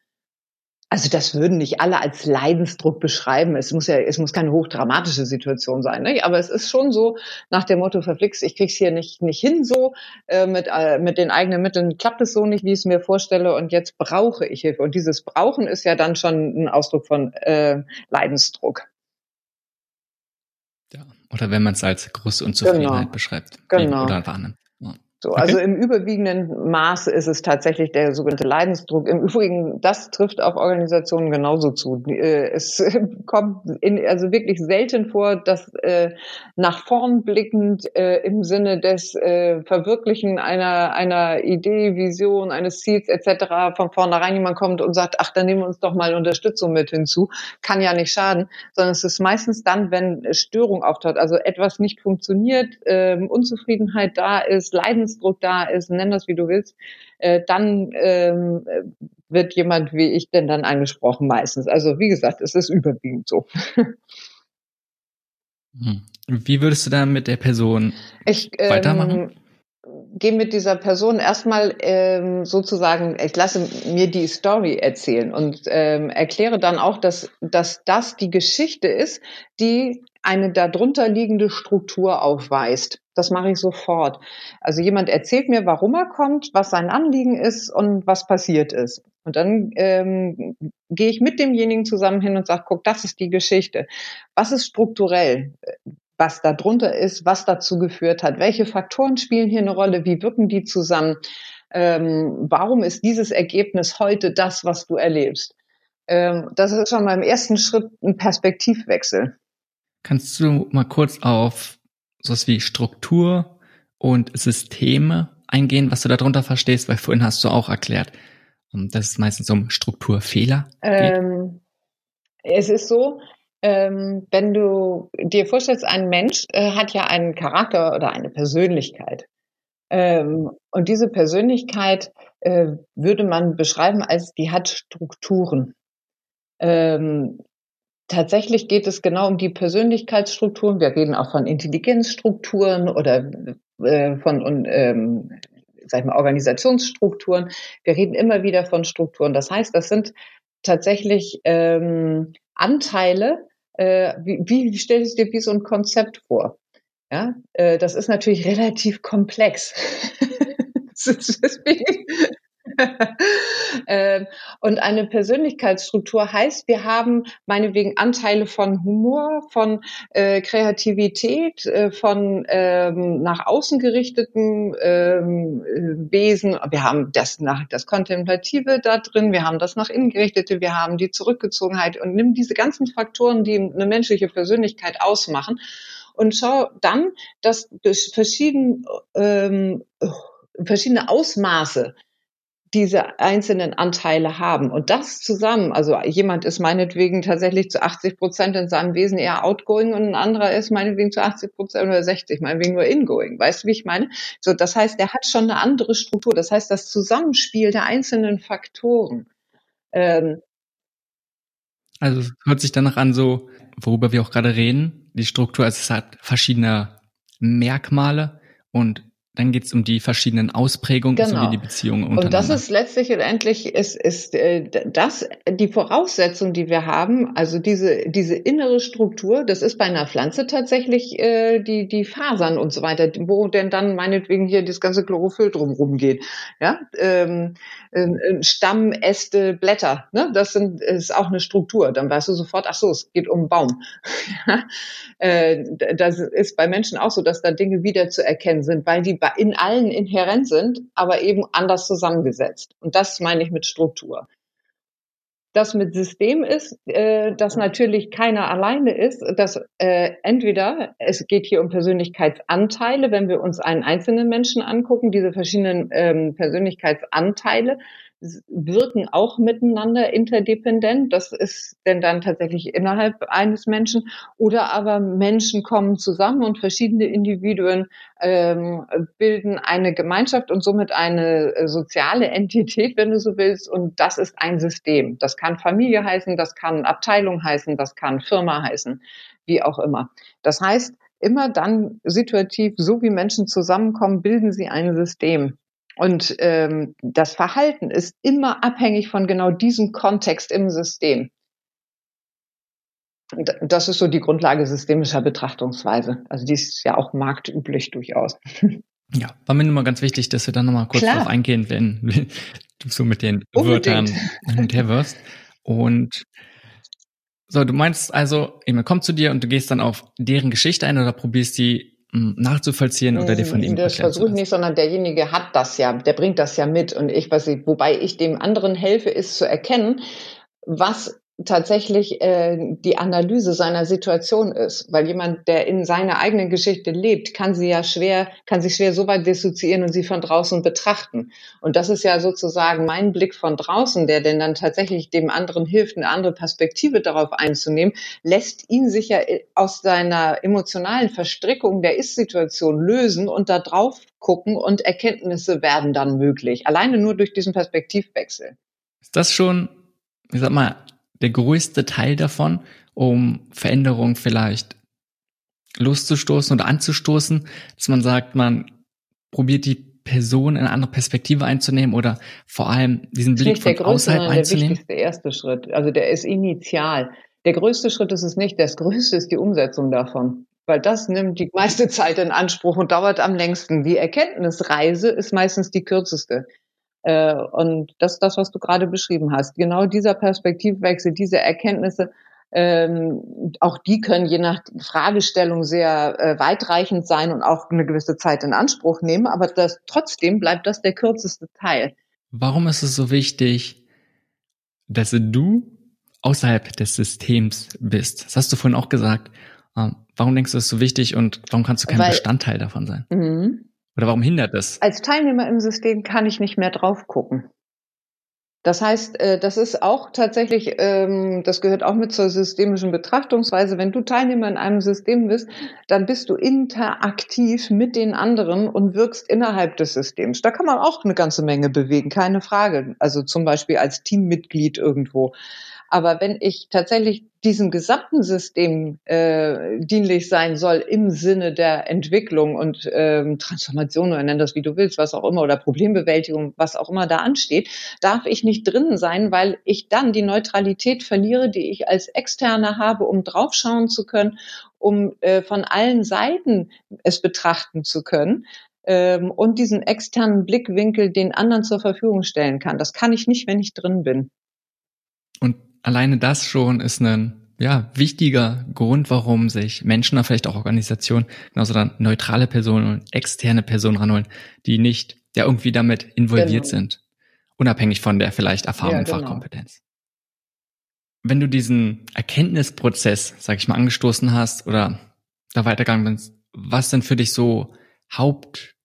Also das würden nicht alle als Leidensdruck beschreiben. Es muss ja, es muss keine hochdramatische Situation sein, ne? aber es ist schon so nach dem Motto verflixt, ich krieg's hier nicht nicht hin so äh, mit äh, mit den eigenen Mitteln klappt es so nicht, wie ich es mir vorstelle und jetzt brauche ich Hilfe. Und dieses Brauchen ist ja dann schon ein Ausdruck von äh, Leidensdruck. Ja, oder wenn man es als große Unzufriedenheit genau. beschreibt. Genau. Oder wahrnimmt. So, okay. Also im überwiegenden Maße ist es tatsächlich der sogenannte Leidensdruck. Im Übrigen, das trifft auf Organisationen genauso zu. Äh, es *laughs* kommt in, also wirklich selten vor, dass äh, nach vorn blickend äh, im Sinne des äh, Verwirklichen einer, einer Idee, Vision, eines Ziels etc. von vornherein jemand kommt und sagt, ach, dann nehmen wir uns doch mal Unterstützung mit hinzu. Kann ja nicht schaden, sondern es ist meistens dann, wenn Störung auftaucht, also etwas nicht funktioniert, äh, Unzufriedenheit da ist, Leidensdruck Leidensdruck da ist, nenn das wie du willst, äh, dann ähm, wird jemand wie ich denn dann angesprochen meistens. Also wie gesagt, es ist überwiegend so. Hm. Wie würdest du dann mit der Person ich, ähm, weitermachen? gehe mit dieser Person erstmal ähm, sozusagen, ich lasse mir die Story erzählen und ähm, erkläre dann auch, dass, dass das die Geschichte ist, die eine darunter liegende Struktur aufweist. Das mache ich sofort. Also jemand erzählt mir, warum er kommt, was sein Anliegen ist und was passiert ist. Und dann ähm, gehe ich mit demjenigen zusammen hin und sage, guck, das ist die Geschichte. Was ist strukturell? Was da drunter ist, was dazu geführt hat? Welche Faktoren spielen hier eine Rolle? Wie wirken die zusammen? Ähm, warum ist dieses Ergebnis heute das, was du erlebst? Ähm, das ist schon mal im ersten Schritt ein Perspektivwechsel. Kannst du mal kurz auf sowas wie Struktur und Systeme eingehen, was du darunter verstehst? Weil vorhin hast du auch erklärt, dass es meistens um Strukturfehler geht. Ähm, es ist so, ähm, wenn du dir vorstellst, ein Mensch äh, hat ja einen Charakter oder eine Persönlichkeit. Ähm, und diese Persönlichkeit äh, würde man beschreiben als, die hat Strukturen. Ähm, tatsächlich geht es genau um die Persönlichkeitsstrukturen. Wir reden auch von Intelligenzstrukturen oder äh, von ähm, sag ich mal, Organisationsstrukturen. Wir reden immer wieder von Strukturen. Das heißt, das sind tatsächlich ähm, Anteile. Äh, wie, wie stellst du dir wie so ein Konzept vor? Ja, äh, das ist natürlich *laughs* relativ komplex. *laughs* und eine Persönlichkeitsstruktur heißt, wir haben meinetwegen Anteile von Humor, von äh, Kreativität, äh, von ähm, nach außen gerichteten ähm, Wesen. Wir haben das nach das Kontemplative da drin, wir haben das nach innen gerichtete, wir haben die Zurückgezogenheit und nimm diese ganzen Faktoren, die eine menschliche Persönlichkeit ausmachen und schau dann, dass verschieden, ähm, verschiedene Ausmaße diese einzelnen Anteile haben. Und das zusammen, also jemand ist meinetwegen tatsächlich zu 80 Prozent in seinem Wesen eher outgoing und ein anderer ist meinetwegen zu 80 Prozent oder 60, meinetwegen nur ingoing. Weißt du, wie ich meine? So, das heißt, der hat schon eine andere Struktur. Das heißt, das Zusammenspiel der einzelnen Faktoren. Ähm, also es hört sich danach an, so, worüber wir auch gerade reden, die Struktur, also es hat verschiedene Merkmale und dann geht es um die verschiedenen Ausprägungen genau. sowie die Beziehungen untereinander. Und das ist letztlich und endlich ist, ist äh, das die Voraussetzung, die wir haben, also diese, diese innere Struktur, das ist bei einer Pflanze tatsächlich äh, die, die Fasern und so weiter, wo denn dann meinetwegen hier das ganze Chlorophyll drumherum geht. Ja? Ähm, äh, Stamm, Äste, Blätter, ne? das sind, ist auch eine Struktur. Dann weißt du sofort, ach so, es geht um einen Baum. *laughs* äh, das ist bei Menschen auch so, dass da Dinge wieder zu erkennen sind, weil die in allen inhärent sind, aber eben anders zusammengesetzt. Und das meine ich mit Struktur. Das mit System ist, äh, dass natürlich keiner alleine ist, dass äh, entweder es geht hier um Persönlichkeitsanteile, wenn wir uns einen einzelnen Menschen angucken, diese verschiedenen ähm, Persönlichkeitsanteile wirken auch miteinander interdependent. Das ist denn dann tatsächlich innerhalb eines Menschen. Oder aber Menschen kommen zusammen und verschiedene Individuen ähm, bilden eine Gemeinschaft und somit eine äh, soziale *laughs* Entität, wenn du so willst. Und das ist ein System. Das kann Familie heißen, das kann Abteilung heißen, das kann Firma heißen, wie auch immer. Das heißt, immer dann situativ, so wie Menschen zusammenkommen, bilden sie ein System. Und ähm, das Verhalten ist immer abhängig von genau diesem Kontext im System. Und das ist so die Grundlage systemischer Betrachtungsweise. Also die ist ja auch marktüblich durchaus. *laughs* Ja, war mir nur mal ganz wichtig, dass wir dann nochmal kurz Klar. darauf eingehen, wenn *laughs* du so mit den Unbedingt. Wörtern hin und her wirst. Und so, du meinst also, jemand kommt zu dir und du gehst dann auf deren Geschichte ein oder probierst die nachzuvollziehen oder dir von ihm Das versuche ich nicht, sondern derjenige hat das ja, der bringt das ja mit. Und ich, was ich, wobei ich dem anderen helfe, ist zu erkennen, was tatsächlich äh, die Analyse seiner Situation ist, weil jemand, der in seiner eigenen Geschichte lebt, kann sie ja schwer, kann sich schwer so weit dissoziieren und sie von draußen betrachten. Und das ist ja sozusagen mein Blick von draußen, der denn dann tatsächlich dem anderen hilft, eine andere Perspektive darauf einzunehmen, lässt ihn sich ja aus seiner emotionalen Verstrickung der Ist-Situation lösen und da drauf gucken und Erkenntnisse werden dann möglich. Alleine nur durch diesen Perspektivwechsel. Ist das schon, ich sag mal, der größte Teil davon, um Veränderungen vielleicht loszustoßen oder anzustoßen, dass man sagt, man probiert die Person in eine andere Perspektive einzunehmen oder vor allem diesen Blick von außerhalb einzunehmen? Der wichtigste erste Schritt. Also der ist initial. Der größte Schritt ist es nicht. Das größte ist die Umsetzung davon. Weil das nimmt die meiste Zeit in Anspruch und dauert am längsten. Die Erkenntnisreise ist meistens die kürzeste. Äh, und das ist das, was du gerade beschrieben hast. Genau dieser Perspektivwechsel, diese Erkenntnisse, ähm, auch die können je nach Fragestellung sehr äh, weitreichend sein und auch eine gewisse Zeit in Anspruch nehmen, aber das, trotzdem bleibt das der kürzeste Teil. Warum ist es so wichtig, dass du außerhalb des Systems bist? Das hast du vorhin auch gesagt. Ähm, warum denkst du, das ist so wichtig und warum kannst du kein Weil, Bestandteil davon sein? Mhm. Oder warum hindert das? Als Teilnehmer im System kann ich nicht mehr drauf gucken. Das heißt, äh, das ist auch tatsächlich, ähm, das gehört auch mit zur systemischen Betrachtungsweise. Wenn du Teilnehmer in einem System bist, dann bist du interaktiv mit den anderen und wirkst innerhalb des Systems. Da kann man auch eine ganze Menge bewegen, keine Frage. Also zum Beispiel als Teammitglied irgendwo. Aber wenn ich tatsächlich diesem gesamten System äh, dienlich sein soll im Sinne der Entwicklung und ähm, Transformation oder nenn das wie du willst, was auch immer, oder Problembewältigung, was auch immer da ansteht, darf ich nicht drinnen sein, weil ich dann die Neutralität verliere, die ich als Externe habe, um draufschauen zu können, um äh, von allen Seiten es betrachten zu können ähm, und diesen externen Blickwinkel den anderen zur Verfügung stellen kann. Das kann ich nicht, wenn ich drin bin. Und alleine das schon ist ein ja, wichtiger Grund, warum sich Menschen oder vielleicht auch Organisationen genauso dann neutrale Personen und externe Personen ranholen, die nicht ja irgendwie damit involviert genau. sind. Unabhängig von der vielleicht Erfahrung ja, und genau. Fachkompetenz. Wenn du diesen Erkenntnisprozess, sag ich mal, angestoßen hast oder da weitergegangen bist, was sind für dich so Haupt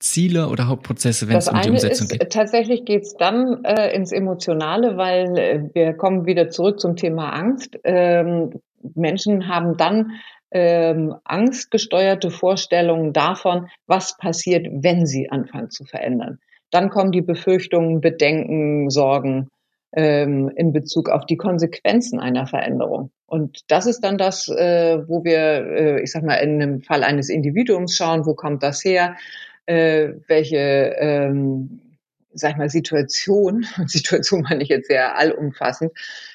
Ziele oder Hauptprozesse, wenn es um die Umsetzung ist, geht? Tatsächlich geht es dann äh, ins Emotionale, weil äh, wir kommen wieder zurück zum Thema Angst. Ähm, Menschen haben dann ähm, angstgesteuerte Vorstellungen davon, was passiert, wenn sie anfangen zu verändern. Dann kommen die Befürchtungen, Bedenken, Sorgen ähm, in Bezug auf die Konsequenzen einer Veränderung. Und das ist dann das, äh, wo wir, äh, ich sag mal, in einem Fall eines Individuums schauen, wo kommt das her? Äh, welche ähm, sag ich mal, Situation, *laughs* Situation meine ich jetzt sehr allumfassend,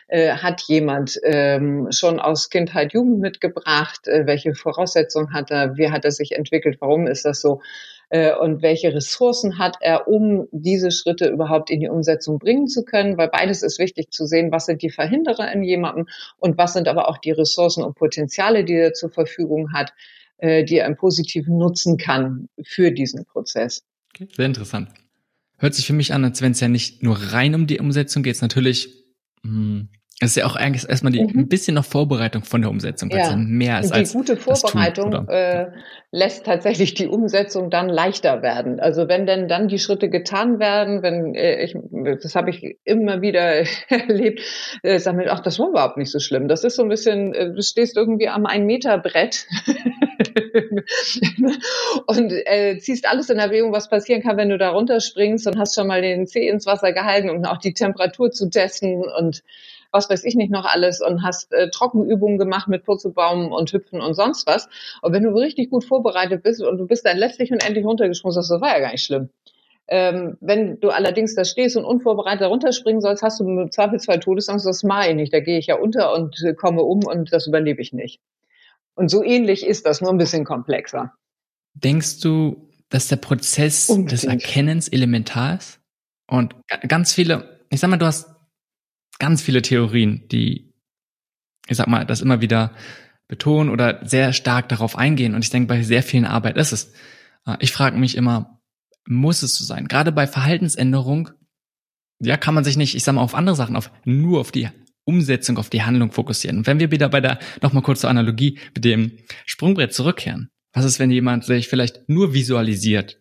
äh, hat jemand ähm, schon aus Kindheit, Jugend mitgebracht, äh, welche Voraussetzungen hat er, wie hat er sich entwickelt, warum ist das so? Äh, und welche Ressourcen hat er, um diese Schritte überhaupt in die Umsetzung bringen zu können, weil beides ist wichtig zu sehen, was sind die Verhinderer in jemandem und was sind aber auch die Ressourcen und Potenziale, die er zur Verfügung hat, äh, die er im Positiven nutzen kann für diesen Prozess. Okay, sehr interessant hört sich für mich an, als wenn es ja nicht nur rein um die Umsetzung geht. Natürlich, mh, hm, es ist ja auch eigentlich erstmal die, mhm. ein bisschen noch Vorbereitung von der Umsetzung, ja. ja mehr ist die als gute Vorbereitung tun, äh, lässt tatsächlich die Umsetzung dann leichter werden. Also wenn denn dann die Schritte getan werden, wenn äh, ich, das habe ich immer wieder *laughs* erlebt, äh, sag mir, ach, das war überhaupt nicht so schlimm. Das ist so ein bisschen, äh, du stehst irgendwie am ein Meter Brett *laughs* und äh, ziehst alles in Erwägung, was passieren kann, wenn du da runterspringst und hast schon mal den Zeh ins Wasser gehalten, um auch die Temperatur zu testen und was weiß ich nicht noch alles und hast äh, Trockenübungen gemacht mit Purzelbaum und Hüpfen und sonst was. Und wenn du richtig gut vorbereitet bist und du bist dann letztlich und endlich runtergesprungen, sagst du, das war ja gar nicht schlimm. Ähm, wenn du allerdings da stehst und unvorbereitet runterspringen sollst, hast du im Zweifelsfall Todesangst, das mache ich nicht. Da gehe ich ja unter und äh, komme um und das überlebe ich nicht. Und so ähnlich ist das, nur ein bisschen komplexer. Denkst du, dass der Prozess Unbedingt. des Erkennens elementar ist? Und ganz viele, ich sag mal, du hast ganz viele Theorien, die, ich sag mal, das immer wieder betonen oder sehr stark darauf eingehen. Und ich denke, bei sehr vielen Arbeit ist es. Äh, ich frage mich immer, muss es so sein? Gerade bei Verhaltensänderung, ja, kann man sich nicht, ich sag mal, auf andere Sachen, auf, nur auf die Umsetzung, auf die Handlung fokussieren. Und wenn wir wieder bei der, nochmal kurz zur Analogie mit dem Sprungbrett zurückkehren. Was ist, wenn jemand sich vielleicht nur visualisiert,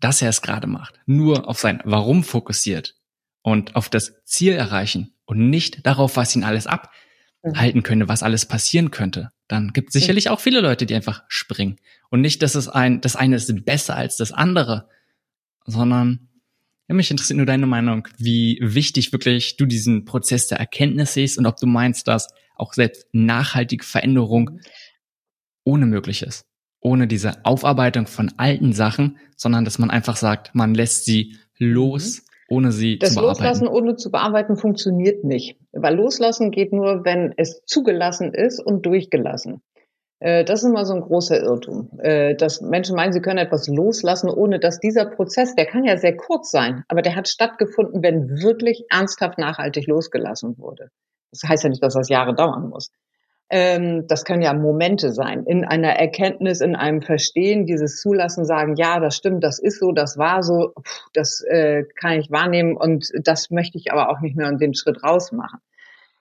dass er es gerade macht, nur auf sein Warum fokussiert und auf das Ziel erreichen und nicht darauf, was ihn alles abhalten könnte, was alles passieren könnte, dann gibt es sicherlich auch viele Leute, die einfach springen. Und nicht, dass es ein, das eine ist besser als das andere, sondern ja, mich interessiert nur deine Meinung, wie wichtig wirklich du diesen Prozess der Erkenntnis siehst und ob du meinst, dass auch selbst nachhaltige Veränderung ohne möglich ist. Ohne diese Aufarbeitung von alten Sachen, sondern dass man einfach sagt, man lässt sie los mhm ohne sie das zu bearbeiten? Das Loslassen ohne zu bearbeiten funktioniert nicht. Weil Loslassen geht nur, wenn es zugelassen ist und durchgelassen. Äh, das ist immer so ein großer Irrtum, äh, dass Menschen meinen, sie können etwas loslassen, ohne dass dieser Prozess, der kann ja sehr kurz sein, aber der hat stattgefunden, wenn wirklich ernsthaft nachhaltig losgelassen wurde. Das heißt ja nicht, dass das Jahre dauern muss. Ähm, das können ja Momente sein, in einer Erkenntnis, in einem Verstehen, dieses Zulassen, sagen, ja, das stimmt, das ist so, das war so, das äh, kann ich wahrnehmen und das möchte ich aber auch nicht mehr und den Schritt rausmachen.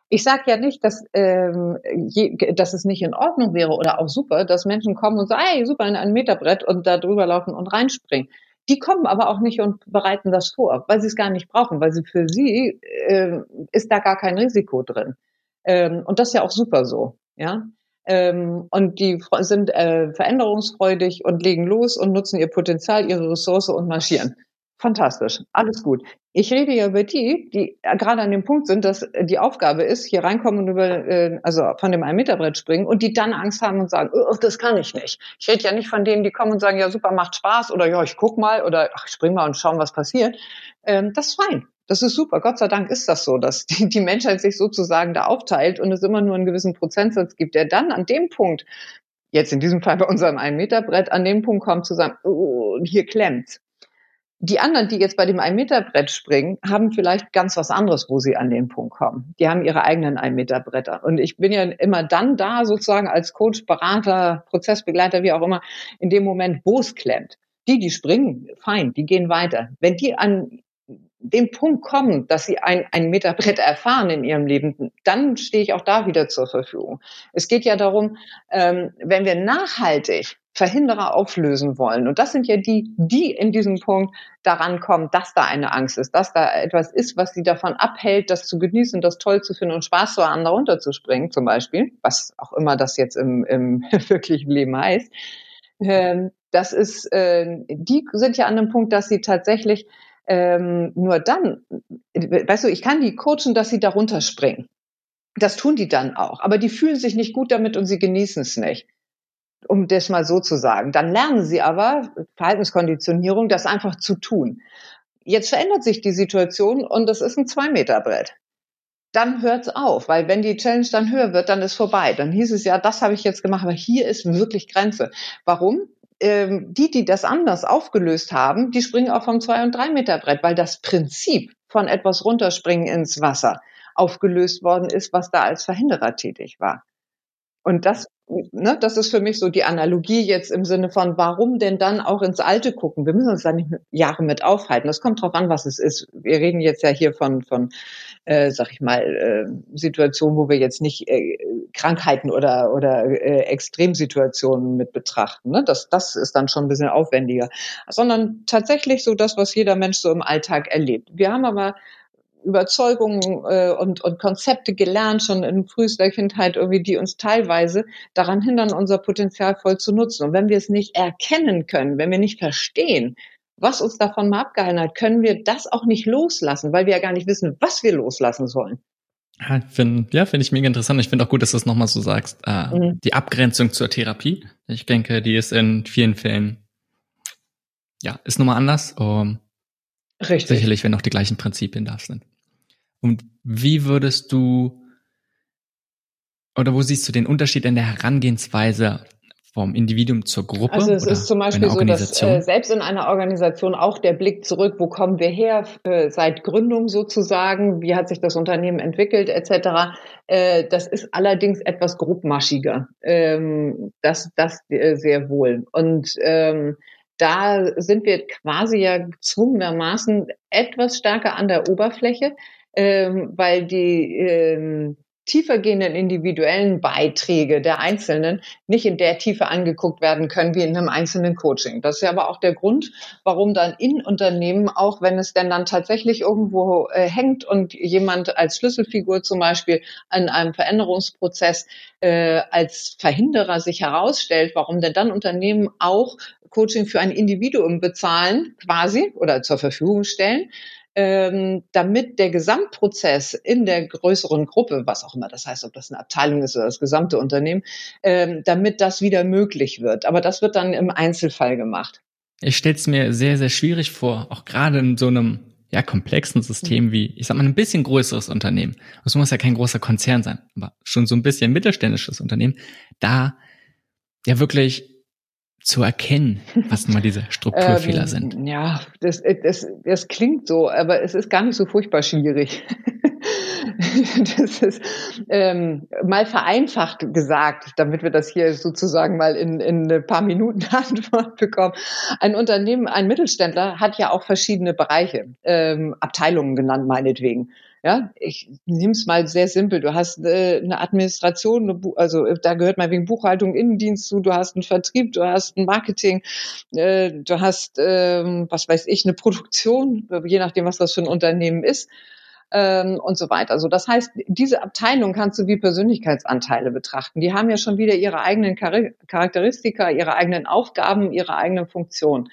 Ich sage ja nicht, dass, ähm, je, dass es nicht in Ordnung wäre oder auch super, dass Menschen kommen und sagen, hey, super, in ein Meterbrett und da drüber laufen und reinspringen. Die kommen aber auch nicht und bereiten das vor, weil sie es gar nicht brauchen, weil sie für sie äh, ist da gar kein Risiko drin. Ähm, und das ist ja auch super so, ja. Ähm, und die sind äh, veränderungsfreudig und legen los und nutzen ihr Potenzial, ihre Ressource und marschieren. Fantastisch, alles gut. Ich rede ja über die, die gerade an dem Punkt sind, dass die Aufgabe ist, hier reinkommen und über, äh, also von dem 1-Meter-Brett springen und die dann Angst haben und sagen, oh, das kann ich nicht. Ich rede ja nicht von denen, die kommen und sagen, ja super, macht Spaß oder ja, ich guck mal oder ach, ich spring mal und schauen, was passiert. Ähm, das ist fein. Das ist super. Gott sei Dank ist das so, dass die, die Menschheit sich sozusagen da aufteilt und es immer nur einen gewissen Prozentsatz gibt, der dann an dem Punkt, jetzt in diesem Fall bei unserem 1-Meter-Brett, an dem Punkt kommt zu sagen, oh, hier klemmt. Die anderen, die jetzt bei dem 1-Meter-Brett springen, haben vielleicht ganz was anderes, wo sie an den Punkt kommen. Die haben ihre eigenen 1-Meter-Bretter. Und ich bin ja immer dann da, sozusagen als Coach, Berater, Prozessbegleiter, wie auch immer, in dem Moment, wo es klemmt. Die, die springen, fein, die gehen weiter. Wenn die an dem Punkt kommen, dass sie ein, ein Meterbrett erfahren in ihrem Leben, dann stehe ich auch da wieder zur Verfügung. Es geht ja darum, ähm, wenn wir nachhaltig Verhinderer auflösen wollen, und das sind ja die, die in diesem Punkt daran kommen, dass da eine Angst ist, dass da etwas ist, was sie davon abhält, das zu genießen, das toll zu finden und Spaß zu haben, da runterzuspringen, zum Beispiel, was auch immer das jetzt im, im *laughs* wirklichen Leben heißt. Ähm, das ist, äh, die sind ja an dem Punkt, dass sie tatsächlich ähm, nur dann, weißt du, ich kann die coachen, dass sie da runterspringen. Das tun die dann auch. Aber die fühlen sich nicht gut damit und sie genießen es nicht. Um das mal so zu sagen. Dann lernen sie aber, Verhaltenskonditionierung, das einfach zu tun. Jetzt verändert sich die Situation und es ist ein Zwei-Meter-Brett. Dann hört's auf, weil wenn die Challenge dann höher wird, dann ist vorbei. Dann hieß es ja, das habe ich jetzt gemacht, aber hier ist wirklich Grenze. Warum? Ähm, die, die das anders aufgelöst haben, die springen auch vom Zwei- und Drei-Meter-Brett, weil das Prinzip von etwas runterspringen ins Wasser aufgelöst worden ist, was da als Verhinderer tätig war. Und das, ne, das ist für mich so die Analogie jetzt im Sinne von, warum denn dann auch ins Alte gucken? Wir müssen uns da nicht Jahre mit aufhalten. Das kommt drauf an, was es ist. Wir reden jetzt ja hier von, von äh, sag ich mal, äh, Situationen, wo wir jetzt nicht äh, Krankheiten oder, oder äh, Extremsituationen mit betrachten. Ne? Das, das ist dann schon ein bisschen aufwendiger. Sondern tatsächlich so das, was jeder Mensch so im Alltag erlebt. Wir haben aber Überzeugungen äh, und, und Konzepte gelernt, schon in frühester Kindheit irgendwie, die uns teilweise daran hindern, unser Potenzial voll zu nutzen. Und wenn wir es nicht erkennen können, wenn wir nicht verstehen, was uns davon mal abgehalten hat, können wir das auch nicht loslassen, weil wir ja gar nicht wissen, was wir loslassen sollen. Ja, finde ja, finde ich mega interessant. Ich finde auch gut, dass du es nochmal so sagst. Äh, mhm. Die Abgrenzung zur Therapie. Ich denke, die ist in vielen Fällen, ja, ist nochmal anders. Um, Richtig. Sicherlich, wenn auch die gleichen Prinzipien da sind. Und wie würdest du oder wo siehst du den Unterschied in der Herangehensweise vom Individuum zur Gruppe? Also es ist zum Beispiel so, dass äh, selbst in einer Organisation auch der Blick zurück, wo kommen wir her, äh, seit Gründung sozusagen, wie hat sich das Unternehmen entwickelt etc. Äh, das ist allerdings etwas grobmaschiger. Ähm, das das äh, sehr wohl. Und ähm, da sind wir quasi ja gezwungenermaßen etwas stärker an der Oberfläche ähm, weil die ähm, tiefergehenden individuellen Beiträge der Einzelnen nicht in der Tiefe angeguckt werden können wie in einem einzelnen Coaching. Das ist ja aber auch der Grund, warum dann in Unternehmen, auch wenn es denn dann tatsächlich irgendwo äh, hängt und jemand als Schlüsselfigur zum Beispiel an einem Veränderungsprozess äh, als Verhinderer sich herausstellt, warum denn dann Unternehmen auch Coaching für ein Individuum bezahlen quasi oder zur Verfügung stellen, ähm, damit der Gesamtprozess in der größeren Gruppe, was auch immer das heißt, ob das eine Abteilung ist oder das gesamte Unternehmen, ähm, damit das wieder möglich wird. Aber das wird dann im Einzelfall gemacht. Ich stelle es mir sehr, sehr schwierig vor, auch gerade in so einem ja, komplexen System mhm. wie, ich sag mal, ein bisschen größeres Unternehmen. Es muss ja kein großer Konzern sein, aber schon so ein bisschen mittelständisches Unternehmen, da ja wirklich zu erkennen, was mal diese Strukturfehler ähm, sind? Ja, das, das, das klingt so, aber es ist gar nicht so furchtbar schwierig. *laughs* das ist ähm, mal vereinfacht gesagt, damit wir das hier sozusagen mal in, in ein paar Minuten *laughs* Antwort bekommen. Ein Unternehmen, ein Mittelständler hat ja auch verschiedene Bereiche, ähm, Abteilungen genannt meinetwegen. Ja, ich nehme es mal sehr simpel. Du hast äh, eine Administration, eine also äh, da gehört mal wegen Buchhaltung, Innendienst zu, du hast einen Vertrieb, du hast ein Marketing, äh, du hast, äh, was weiß ich, eine Produktion, je nachdem, was das für ein Unternehmen ist ähm, und so weiter. Also das heißt, diese Abteilung kannst du wie Persönlichkeitsanteile betrachten. Die haben ja schon wieder ihre eigenen Charakteristika, ihre eigenen Aufgaben, ihre eigenen Funktionen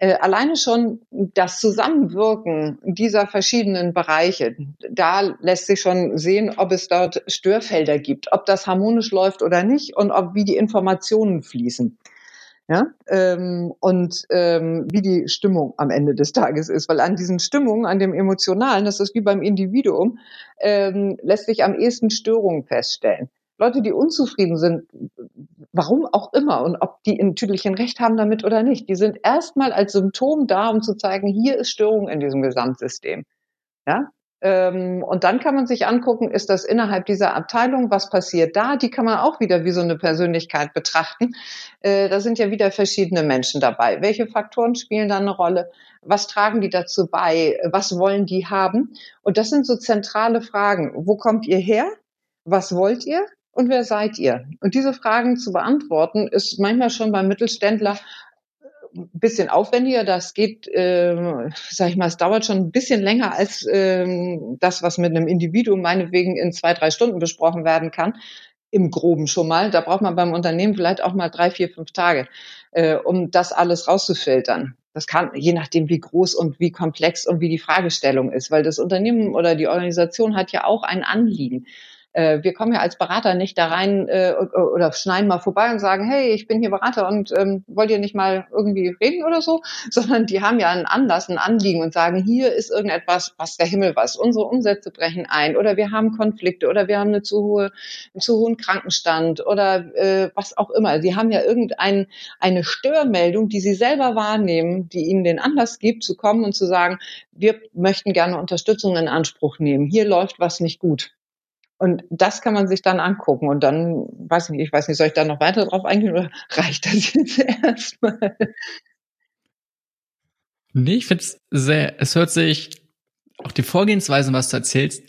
äh, alleine schon das Zusammenwirken dieser verschiedenen Bereiche, da lässt sich schon sehen, ob es dort Störfelder gibt, ob das harmonisch läuft oder nicht und ob wie die Informationen fließen. Ja, ähm, und ähm, wie die Stimmung am Ende des Tages ist. Weil an diesen Stimmungen, an dem Emotionalen, das ist wie beim Individuum, ähm, lässt sich am ehesten Störungen feststellen. Leute, die unzufrieden sind, warum auch immer und ob die in Tüdelchen Recht haben damit oder nicht, die sind erstmal als Symptom da, um zu zeigen, hier ist Störung in diesem Gesamtsystem. Ja, ähm, und dann kann man sich angucken, ist das innerhalb dieser Abteilung, was passiert da? Die kann man auch wieder wie so eine Persönlichkeit betrachten. Äh, da sind ja wieder verschiedene Menschen dabei. Welche Faktoren spielen da eine Rolle? Was tragen die dazu bei? Was wollen die haben? Und das sind so zentrale Fragen. Wo kommt ihr her? Was wollt ihr? Und wer seid ihr? Und diese Fragen zu beantworten, ist manchmal schon beim Mittelständler ein bisschen aufwendiger. Das geht, äh, sag ich mal, es dauert schon ein bisschen länger als äh, das, was mit einem Individuum meinetwegen in zwei, drei Stunden besprochen werden kann. Im Groben schon mal. Da braucht man beim Unternehmen vielleicht auch mal drei, vier, fünf Tage, äh, um das alles rauszufiltern. Das kann, je nachdem, wie groß und wie komplex und wie die Fragestellung ist, weil das Unternehmen oder die Organisation hat ja auch ein Anliegen. Äh, wir kommen ja als Berater nicht da rein äh, oder schneiden mal vorbei und sagen, hey, ich bin hier Berater und ähm, wollt ihr nicht mal irgendwie reden oder so, *laughs* sondern die haben ja einen Anlass, ein Anliegen und sagen, hier ist irgendetwas, was der Himmel was, unsere Umsätze brechen ein oder wir haben Konflikte oder wir haben eine zu hohe, einen zu hohen Krankenstand oder äh, was auch immer. Sie haben ja irgendeine eine Störmeldung, die sie selber wahrnehmen, die ihnen den Anlass gibt, zu kommen und zu sagen, wir möchten gerne Unterstützung in Anspruch nehmen. Hier läuft was nicht gut. Und das kann man sich dann angucken. Und dann, weiß ich nicht, ich weiß nicht, soll ich da noch weiter drauf eingehen oder *laughs* reicht das jetzt erstmal? Nee, ich finde es sehr, es hört sich, auch die Vorgehensweise, was du erzählst,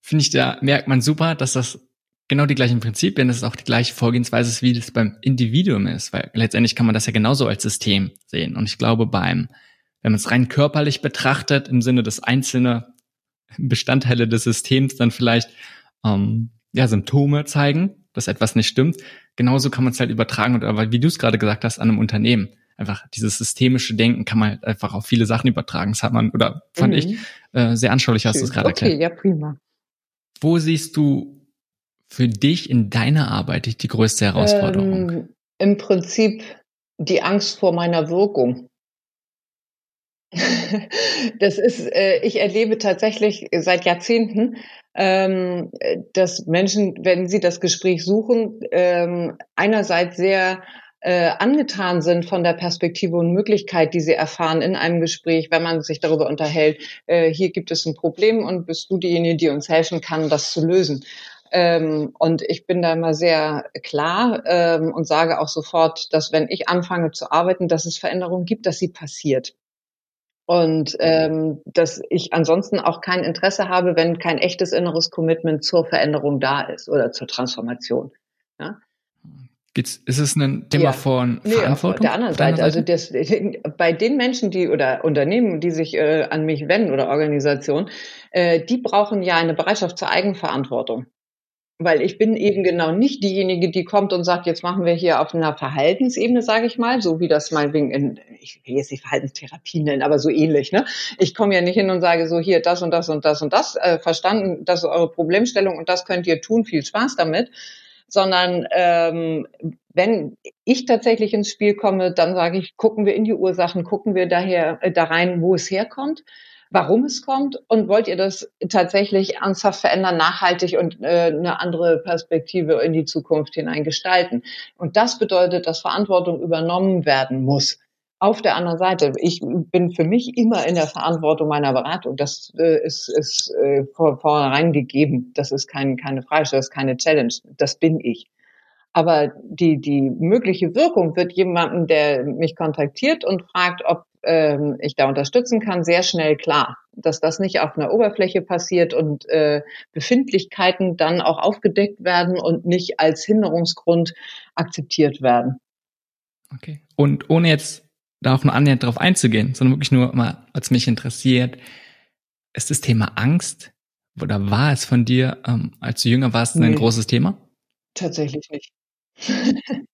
finde ich, da merkt man super, dass das genau die gleichen Prinzipien, dass es auch die gleiche Vorgehensweise ist, wie das beim Individuum ist, weil letztendlich kann man das ja genauso als System sehen. Und ich glaube, beim, wenn man es rein körperlich betrachtet, im Sinne des einzelne Bestandteile des Systems dann vielleicht ähm, ja, Symptome zeigen, dass etwas nicht stimmt. Genauso kann man es halt übertragen, und aber wie du es gerade gesagt hast, an einem Unternehmen. Einfach dieses systemische Denken kann man halt einfach auf viele Sachen übertragen. Das hat man, oder fand mhm. ich, äh, sehr anschaulich, hast du es gerade okay, erklärt. Okay, ja, prima. Wo siehst du für dich in deiner Arbeit die größte Herausforderung? Ähm, Im Prinzip die Angst vor meiner Wirkung. *laughs* das ist, äh, ich erlebe tatsächlich seit Jahrzehnten, ähm, dass Menschen, wenn sie das Gespräch suchen, ähm, einerseits sehr äh, angetan sind von der Perspektive und Möglichkeit, die sie erfahren in einem Gespräch, wenn man sich darüber unterhält, äh, hier gibt es ein Problem und bist du diejenige, die uns helfen kann, das zu lösen. Ähm, und ich bin da immer sehr klar ähm, und sage auch sofort, dass wenn ich anfange zu arbeiten, dass es Veränderungen gibt, dass sie passiert. Und ähm, dass ich ansonsten auch kein Interesse habe, wenn kein echtes inneres Commitment zur Veränderung da ist oder zur Transformation. Ja? Geht's, ist es ein Thema ja. von Verantwortung? Nee, auf der anderen Seite, also das, *laughs* bei den Menschen, die oder Unternehmen, die sich äh, an mich wenden oder Organisationen, äh, die brauchen ja eine Bereitschaft zur Eigenverantwortung. Weil ich bin eben genau nicht diejenige, die kommt und sagt, jetzt machen wir hier auf einer Verhaltensebene, sage ich mal, so wie das meinetwegen in, ich will jetzt nicht Verhaltenstherapie nennen, aber so ähnlich. Ne? Ich komme ja nicht hin und sage so, hier das und das und das und das, äh, verstanden, das ist eure Problemstellung und das könnt ihr tun, viel Spaß damit. Sondern ähm, wenn ich tatsächlich ins Spiel komme, dann sage ich, gucken wir in die Ursachen, gucken wir daher äh, da rein, wo es herkommt warum es kommt und wollt ihr das tatsächlich ernsthaft verändern, nachhaltig und äh, eine andere Perspektive in die Zukunft hinein gestalten. Und das bedeutet, dass Verantwortung übernommen werden muss. Auf der anderen Seite, ich bin für mich immer in der Verantwortung meiner Beratung. Das äh, ist, ist äh, vor, vornherein gegeben. Das ist kein, keine Frage, das ist keine Challenge. Das bin ich. Aber die, die mögliche Wirkung wird jemandem, der mich kontaktiert und fragt, ob ähm, ich da unterstützen kann, sehr schnell klar, dass das nicht auf einer Oberfläche passiert und äh, Befindlichkeiten dann auch aufgedeckt werden und nicht als Hinderungsgrund akzeptiert werden. Okay. Und ohne jetzt darauf nur annähernd darauf einzugehen, sondern wirklich nur mal, was mich interessiert, ist das Thema Angst oder war es von dir, ähm, als du jünger warst, ein nee, großes Thema? Tatsächlich nicht. *laughs*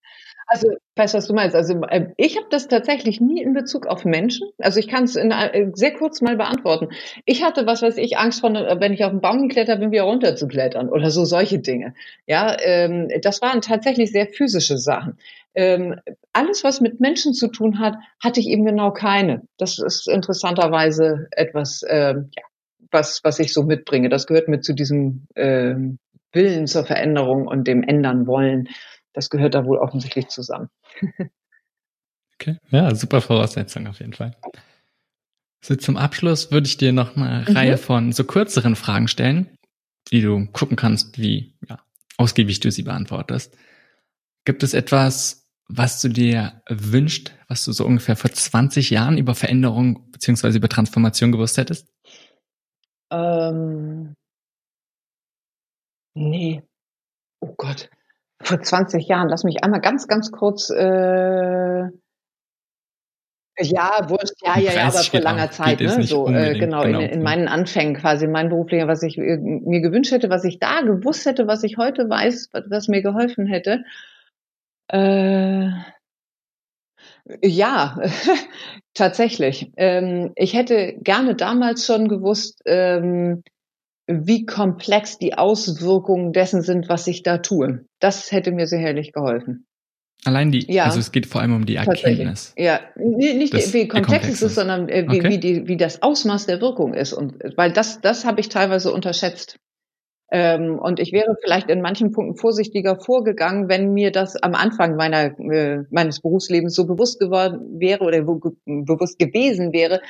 Also, ich weiß, was du meinst. Also, äh, ich habe das tatsächlich nie in Bezug auf Menschen. Also, ich kann es äh, sehr kurz mal beantworten. Ich hatte, was weiß ich, Angst von, wenn ich auf den Baum geklettert bin, wieder runterzuklettern oder so solche Dinge. Ja, ähm, das waren tatsächlich sehr physische Sachen. Ähm, alles, was mit Menschen zu tun hat, hatte ich eben genau keine. Das ist interessanterweise etwas, äh, ja, was, was ich so mitbringe. Das gehört mit zu diesem äh, Willen zur Veränderung und dem Ändern wollen das gehört da wohl offensichtlich zusammen. *laughs* okay, ja, super Voraussetzung auf jeden Fall. So, zum Abschluss würde ich dir noch eine mhm. Reihe von so kürzeren Fragen stellen, die du gucken kannst, wie ja, ausgiebig du sie beantwortest. Gibt es etwas, was du dir wünscht, was du so ungefähr vor 20 Jahren über Veränderung beziehungsweise über Transformation gewusst hättest? Ähm, nee. Oh Gott vor 20 Jahren, lass mich einmal ganz, ganz kurz, äh, ja, wurscht, ja, ja, ja, aber vor langer Zeit, ne? So, äh, genau, genau, in, in meinen Anfängen quasi, mein beruflicher, was ich äh, mir gewünscht hätte, was ich da gewusst hätte, was ich heute weiß, was, was mir geholfen hätte. Äh, ja, *laughs* tatsächlich. Ähm, ich hätte gerne damals schon gewusst, ähm, wie komplex die Auswirkungen dessen sind, was ich da tue. Das hätte mir sicherlich geholfen. Allein die, ja, also es geht vor allem um die Erkenntnis. Ja, nicht das, wie komplex es ist, sondern äh, wie, okay. wie, die, wie das Ausmaß der Wirkung ist. Und weil das, das habe ich teilweise unterschätzt. Ähm, und ich wäre vielleicht in manchen Punkten vorsichtiger vorgegangen, wenn mir das am Anfang meiner, äh, meines Berufslebens so bewusst geworden wäre oder bewusst gewesen wäre,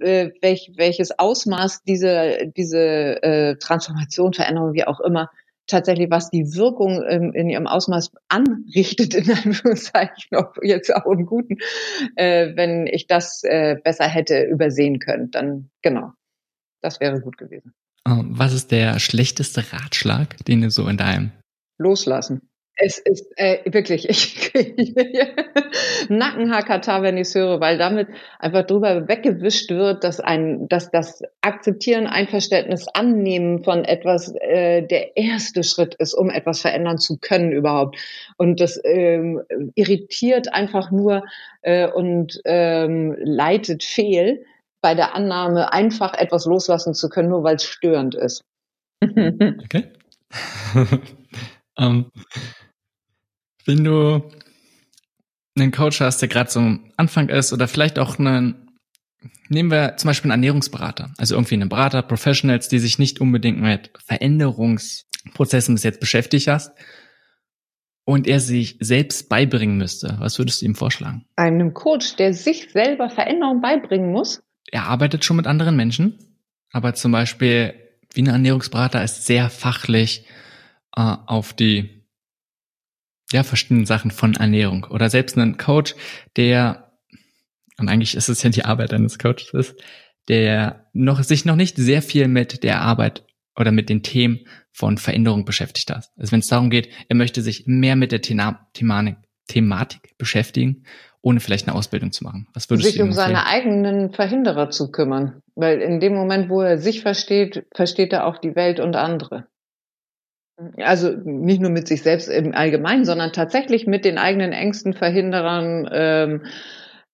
äh, welch, welches Ausmaß diese, diese äh, Transformation, Veränderung, wie auch immer, tatsächlich, was die Wirkung ähm, in ihrem Ausmaß anrichtet, in *laughs* Anführungszeichen, ob jetzt auch im Guten, äh, wenn ich das äh, besser hätte übersehen können, dann genau, das wäre gut gewesen. Ähm, was ist der schlechteste Ratschlag, den du so in deinem Loslassen. Es ist äh, wirklich, ich *laughs* Nackenhackata, wenn ich es höre, weil damit einfach drüber weggewischt wird, dass ein, dass das Akzeptieren, Einverständnis, Annehmen von etwas äh, der erste Schritt ist, um etwas verändern zu können überhaupt. Und das ähm, irritiert einfach nur äh, und ähm, leitet fehl bei der Annahme, einfach etwas loslassen zu können, nur weil es störend ist. *laughs* okay. um, *laughs* ähm, wenn du einen Coach hast, der gerade so am Anfang ist oder vielleicht auch einen, nehmen wir zum Beispiel einen Ernährungsberater, also irgendwie einen Berater, Professionals, die sich nicht unbedingt mit Veränderungsprozessen bis jetzt beschäftigt hast und er sich selbst beibringen müsste, was würdest du ihm vorschlagen? Einem Coach, der sich selber Veränderung beibringen muss? Er arbeitet schon mit anderen Menschen, aber zum Beispiel wie ein Ernährungsberater ist sehr fachlich äh, auf die ja, verschiedenen Sachen von Ernährung. Oder selbst ein Coach, der, und eigentlich ist es ja die Arbeit eines Coaches, der noch, sich noch nicht sehr viel mit der Arbeit oder mit den Themen von Veränderung beschäftigt hat. Also wenn es darum geht, er möchte sich mehr mit der Thematik, Thematik beschäftigen, ohne vielleicht eine Ausbildung zu machen. Was würdest sich du um seine eigenen Verhinderer zu kümmern. Weil in dem Moment, wo er sich versteht, versteht er auch die Welt und andere. Also nicht nur mit sich selbst im Allgemeinen, sondern tatsächlich mit den eigenen Ängsten, Verhinderern, ähm,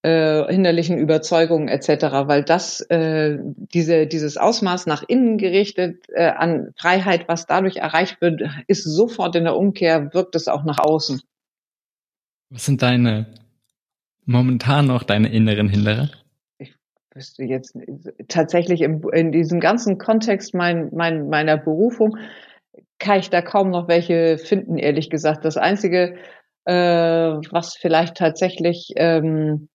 äh, hinderlichen Überzeugungen etc., weil das äh, diese dieses Ausmaß nach innen gerichtet äh, an Freiheit, was dadurch erreicht wird, ist sofort in der Umkehr wirkt es auch nach außen. Was sind deine momentan noch deine inneren Hinderer? Ich wüsste jetzt tatsächlich im, in diesem ganzen Kontext mein, mein, meiner Berufung kann ich da kaum noch welche finden, ehrlich gesagt. Das Einzige, äh, was vielleicht tatsächlich ähm,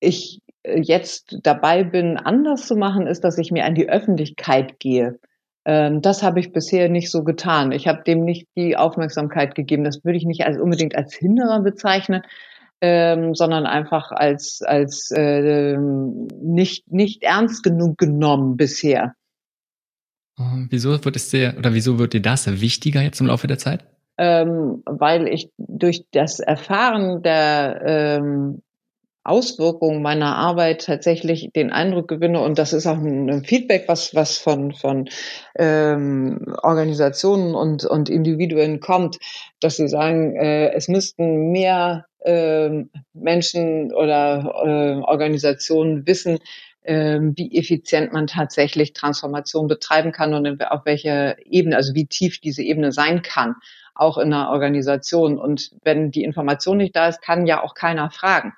ich jetzt dabei bin, anders zu machen, ist, dass ich mir an die Öffentlichkeit gehe. Ähm, das habe ich bisher nicht so getan. Ich habe dem nicht die Aufmerksamkeit gegeben. Das würde ich nicht als unbedingt als Hinderer bezeichnen, ähm, sondern einfach als als äh, nicht nicht ernst genug genommen bisher. Ähm, wieso wird es dir oder wieso wird dir das wichtiger jetzt im Laufe der Zeit? Ähm, weil ich durch das Erfahren der ähm, Auswirkungen meiner Arbeit tatsächlich den Eindruck gewinne und das ist auch ein Feedback, was was von von ähm, Organisationen und und Individuen kommt, dass sie sagen, äh, es müssten mehr äh, Menschen oder äh, Organisationen wissen, ähm, wie effizient man tatsächlich Transformation betreiben kann und auf welcher Ebene, also wie tief diese Ebene sein kann, auch in einer Organisation. Und wenn die Information nicht da ist, kann ja auch keiner fragen.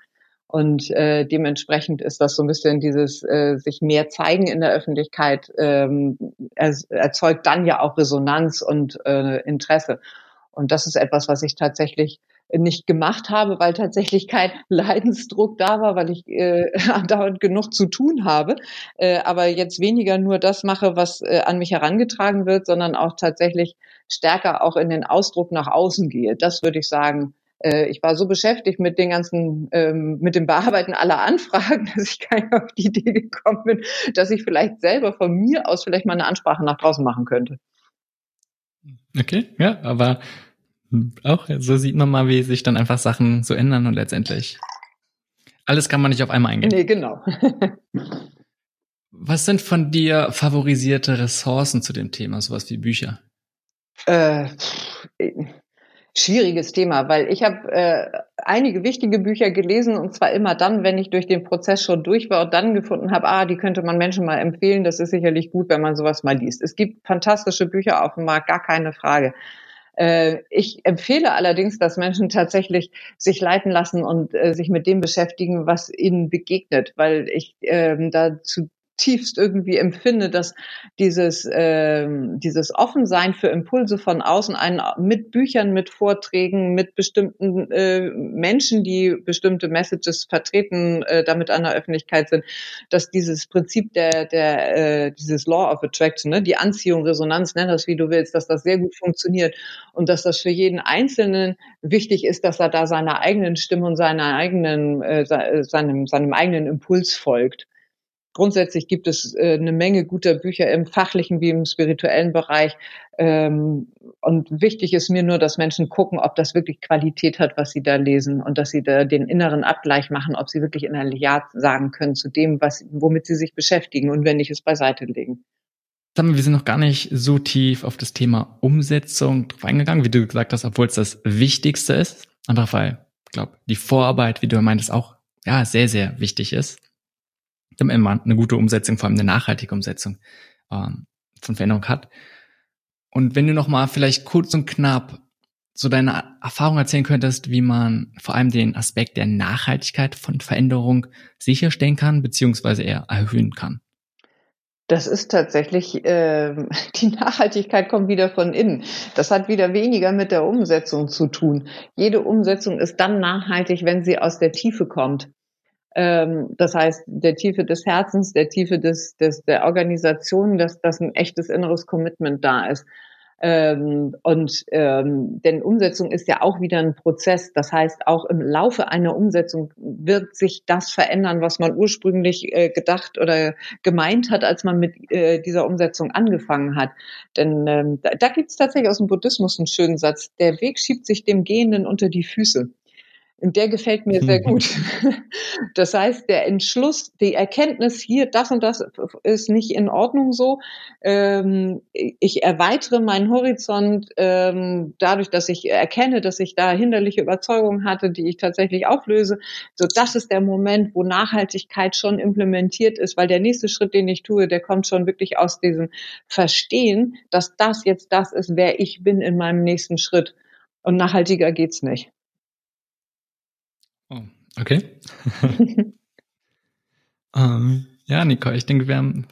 Und äh, dementsprechend ist das so ein bisschen dieses äh, sich mehr zeigen in der Öffentlichkeit ähm, er, erzeugt dann ja auch Resonanz und äh, Interesse. Und das ist etwas, was ich tatsächlich nicht gemacht habe, weil tatsächlich kein *laughs* Leidensdruck da war, weil ich äh, *laughs* andauernd genug zu tun habe. Äh, aber jetzt weniger nur das mache, was äh, an mich herangetragen wird, sondern auch tatsächlich stärker auch in den Ausdruck nach außen gehe. Das würde ich sagen. Äh, ich war so beschäftigt mit den ganzen, ähm, mit dem Bearbeiten aller Anfragen, *laughs* dass ich gar nicht auf die Idee gekommen bin, dass ich vielleicht selber von mir aus vielleicht mal eine Ansprache nach draußen machen könnte. Okay, ja, aber auch so sieht man mal, wie sich dann einfach Sachen so ändern und letztendlich alles kann man nicht auf einmal eingehen. Nee, genau. Was sind von dir favorisierte Ressourcen zu dem Thema, sowas wie Bücher? Äh, Schwieriges Thema, weil ich habe äh, einige wichtige Bücher gelesen und zwar immer dann, wenn ich durch den Prozess schon durch war und dann gefunden habe, ah, die könnte man Menschen mal empfehlen. Das ist sicherlich gut, wenn man sowas mal liest. Es gibt fantastische Bücher auf dem Markt, gar keine Frage. Äh, ich empfehle allerdings, dass Menschen tatsächlich sich leiten lassen und äh, sich mit dem beschäftigen, was ihnen begegnet, weil ich ähm, da zu tiefst irgendwie empfinde, dass dieses, äh, dieses Offensein für Impulse von außen, einen, mit Büchern, mit Vorträgen, mit bestimmten äh, Menschen, die bestimmte Messages vertreten, äh, damit an der Öffentlichkeit sind, dass dieses Prinzip der, der äh, dieses Law of Attraction, ne, die Anziehung, Resonanz, nenn das wie du willst, dass das sehr gut funktioniert und dass das für jeden Einzelnen wichtig ist, dass er da seiner eigenen Stimme und seiner eigenen, äh, seinem, seinem eigenen Impuls folgt grundsätzlich gibt es äh, eine Menge guter Bücher im fachlichen wie im spirituellen Bereich. Ähm, und wichtig ist mir nur, dass Menschen gucken, ob das wirklich Qualität hat, was sie da lesen und dass sie da den inneren Abgleich machen, ob sie wirklich innerlich Ja sagen können zu dem, was, womit sie sich beschäftigen und wenn nicht es beiseite legen. wir sind noch gar nicht so tief auf das Thema Umsetzung drauf eingegangen, wie du gesagt hast, obwohl es das Wichtigste ist. Einfach weil, ich glaube, die Vorarbeit, wie du meintest, auch ja sehr, sehr wichtig ist damit man eine gute Umsetzung, vor allem eine nachhaltige Umsetzung ähm, von Veränderung hat. Und wenn du noch mal vielleicht kurz und knapp so deine Erfahrung erzählen könntest, wie man vor allem den Aspekt der Nachhaltigkeit von Veränderung sicherstellen kann, beziehungsweise eher erhöhen kann. Das ist tatsächlich, äh, *laughs* die Nachhaltigkeit kommt wieder von innen. Das hat wieder weniger mit der Umsetzung zu tun. Jede Umsetzung ist dann nachhaltig, wenn sie aus der Tiefe kommt. Ähm, das heißt, der Tiefe des Herzens, der Tiefe des, des der Organisation, dass, dass ein echtes inneres Commitment da ist. Ähm, und ähm, denn Umsetzung ist ja auch wieder ein Prozess. Das heißt, auch im Laufe einer Umsetzung wird sich das verändern, was man ursprünglich äh, gedacht oder gemeint hat, als man mit äh, dieser Umsetzung angefangen hat. Denn ähm, da, da gibt es tatsächlich aus dem Buddhismus einen schönen Satz: Der Weg schiebt sich dem Gehenden unter die Füße. Und der gefällt mir sehr gut. *laughs* Das heißt, der Entschluss, die Erkenntnis hier, das und das ist nicht in Ordnung so. Ähm, ich erweitere meinen Horizont ähm, dadurch, dass ich erkenne, dass ich da hinderliche Überzeugungen hatte, die ich tatsächlich auflöse. So, das ist der Moment, wo Nachhaltigkeit schon implementiert ist, weil der nächste Schritt, den ich tue, der kommt schon wirklich aus diesem Verstehen, dass das jetzt das ist, wer ich bin in meinem nächsten Schritt. Und nachhaltiger geht's nicht. Oh, okay. *laughs* ähm, ja, Nicole, ich denke, wir haben,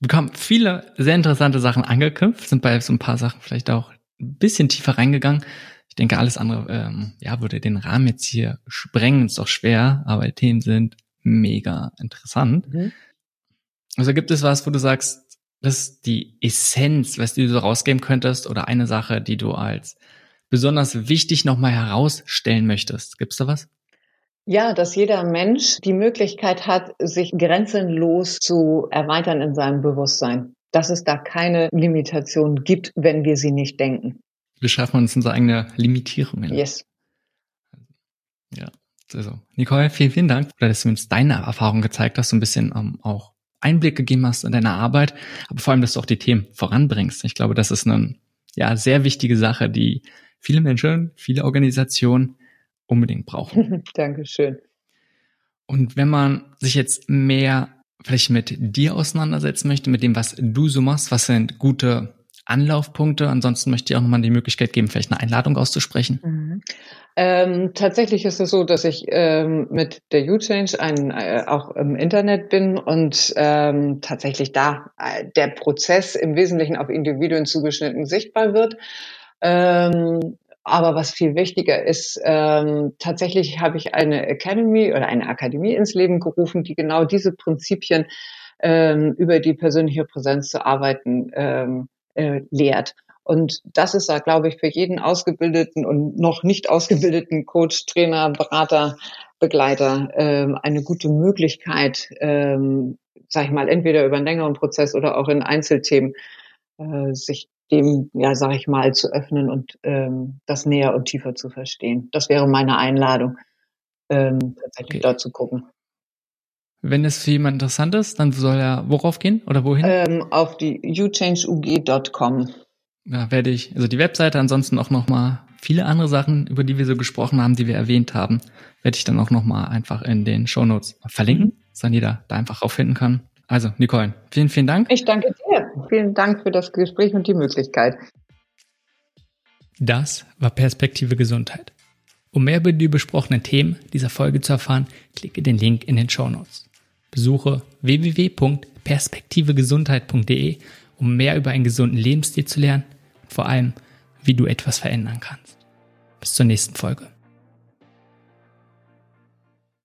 wir haben viele sehr interessante Sachen angeknüpft, sind bei so ein paar Sachen vielleicht auch ein bisschen tiefer reingegangen. Ich denke, alles andere ähm, ja, würde den Rahmen jetzt hier sprengen. Ist doch schwer, aber die Themen sind mega interessant. Mhm. Also gibt es was, wo du sagst, das ist die Essenz, was du so rausgeben könntest oder eine Sache, die du als besonders wichtig nochmal herausstellen möchtest? Gibt's da was? Ja, dass jeder Mensch die Möglichkeit hat, sich grenzenlos zu erweitern in seinem Bewusstsein. Dass es da keine Limitation gibt, wenn wir sie nicht denken. Wir schaffen uns unsere eigene Limitierung. Yes. Ja, also Nicole, vielen, vielen Dank, dass du uns deine Erfahrung gezeigt hast, so ein bisschen um, ähm, auch Einblick gegeben hast in deine Arbeit, aber vor allem, dass du auch die Themen voranbringst. Ich glaube, das ist eine ja, sehr wichtige Sache, die viele Menschen, viele Organisationen unbedingt brauchen. *laughs* Dankeschön. Und wenn man sich jetzt mehr vielleicht mit dir auseinandersetzen möchte, mit dem, was du so machst, was sind gute Anlaufpunkte? Ansonsten möchte ich auch nochmal die Möglichkeit geben, vielleicht eine Einladung auszusprechen. Mhm. Ähm, tatsächlich ist es so, dass ich ähm, mit der U-Change äh, auch im Internet bin und ähm, tatsächlich da äh, der Prozess im Wesentlichen auf Individuen zugeschnitten sichtbar wird. Ähm, aber was viel wichtiger ist, ähm, tatsächlich habe ich eine Academy oder eine Akademie ins Leben gerufen, die genau diese Prinzipien ähm, über die persönliche Präsenz zu arbeiten ähm, äh, lehrt. Und das ist da, glaube ich, für jeden ausgebildeten und noch nicht ausgebildeten Coach, Trainer, Berater, Begleiter ähm, eine gute Möglichkeit, ähm, sag ich mal, entweder über einen längeren Prozess oder auch in Einzelthemen äh, sich dem, ja, sag ich mal, zu öffnen und ähm, das näher und tiefer zu verstehen. Das wäre meine Einladung, ähm, tatsächlich okay. dort zu gucken. Wenn es für jemand interessant ist, dann soll er worauf gehen oder wohin? Ähm, auf die uchangeug.com. ja, werde ich, also die Webseite, ansonsten auch nochmal viele andere Sachen, über die wir so gesprochen haben, die wir erwähnt haben, werde ich dann auch nochmal einfach in den Show Notes verlinken, mhm. dass dann jeder da einfach auffinden kann. Also, Nicole, vielen, vielen Dank. Ich danke dir. Vielen Dank für das Gespräch und die Möglichkeit. Das war Perspektive Gesundheit. Um mehr über die besprochenen Themen dieser Folge zu erfahren, klicke den Link in den Show Notes. Besuche www.perspektivegesundheit.de, um mehr über einen gesunden Lebensstil zu lernen und vor allem, wie du etwas verändern kannst. Bis zur nächsten Folge.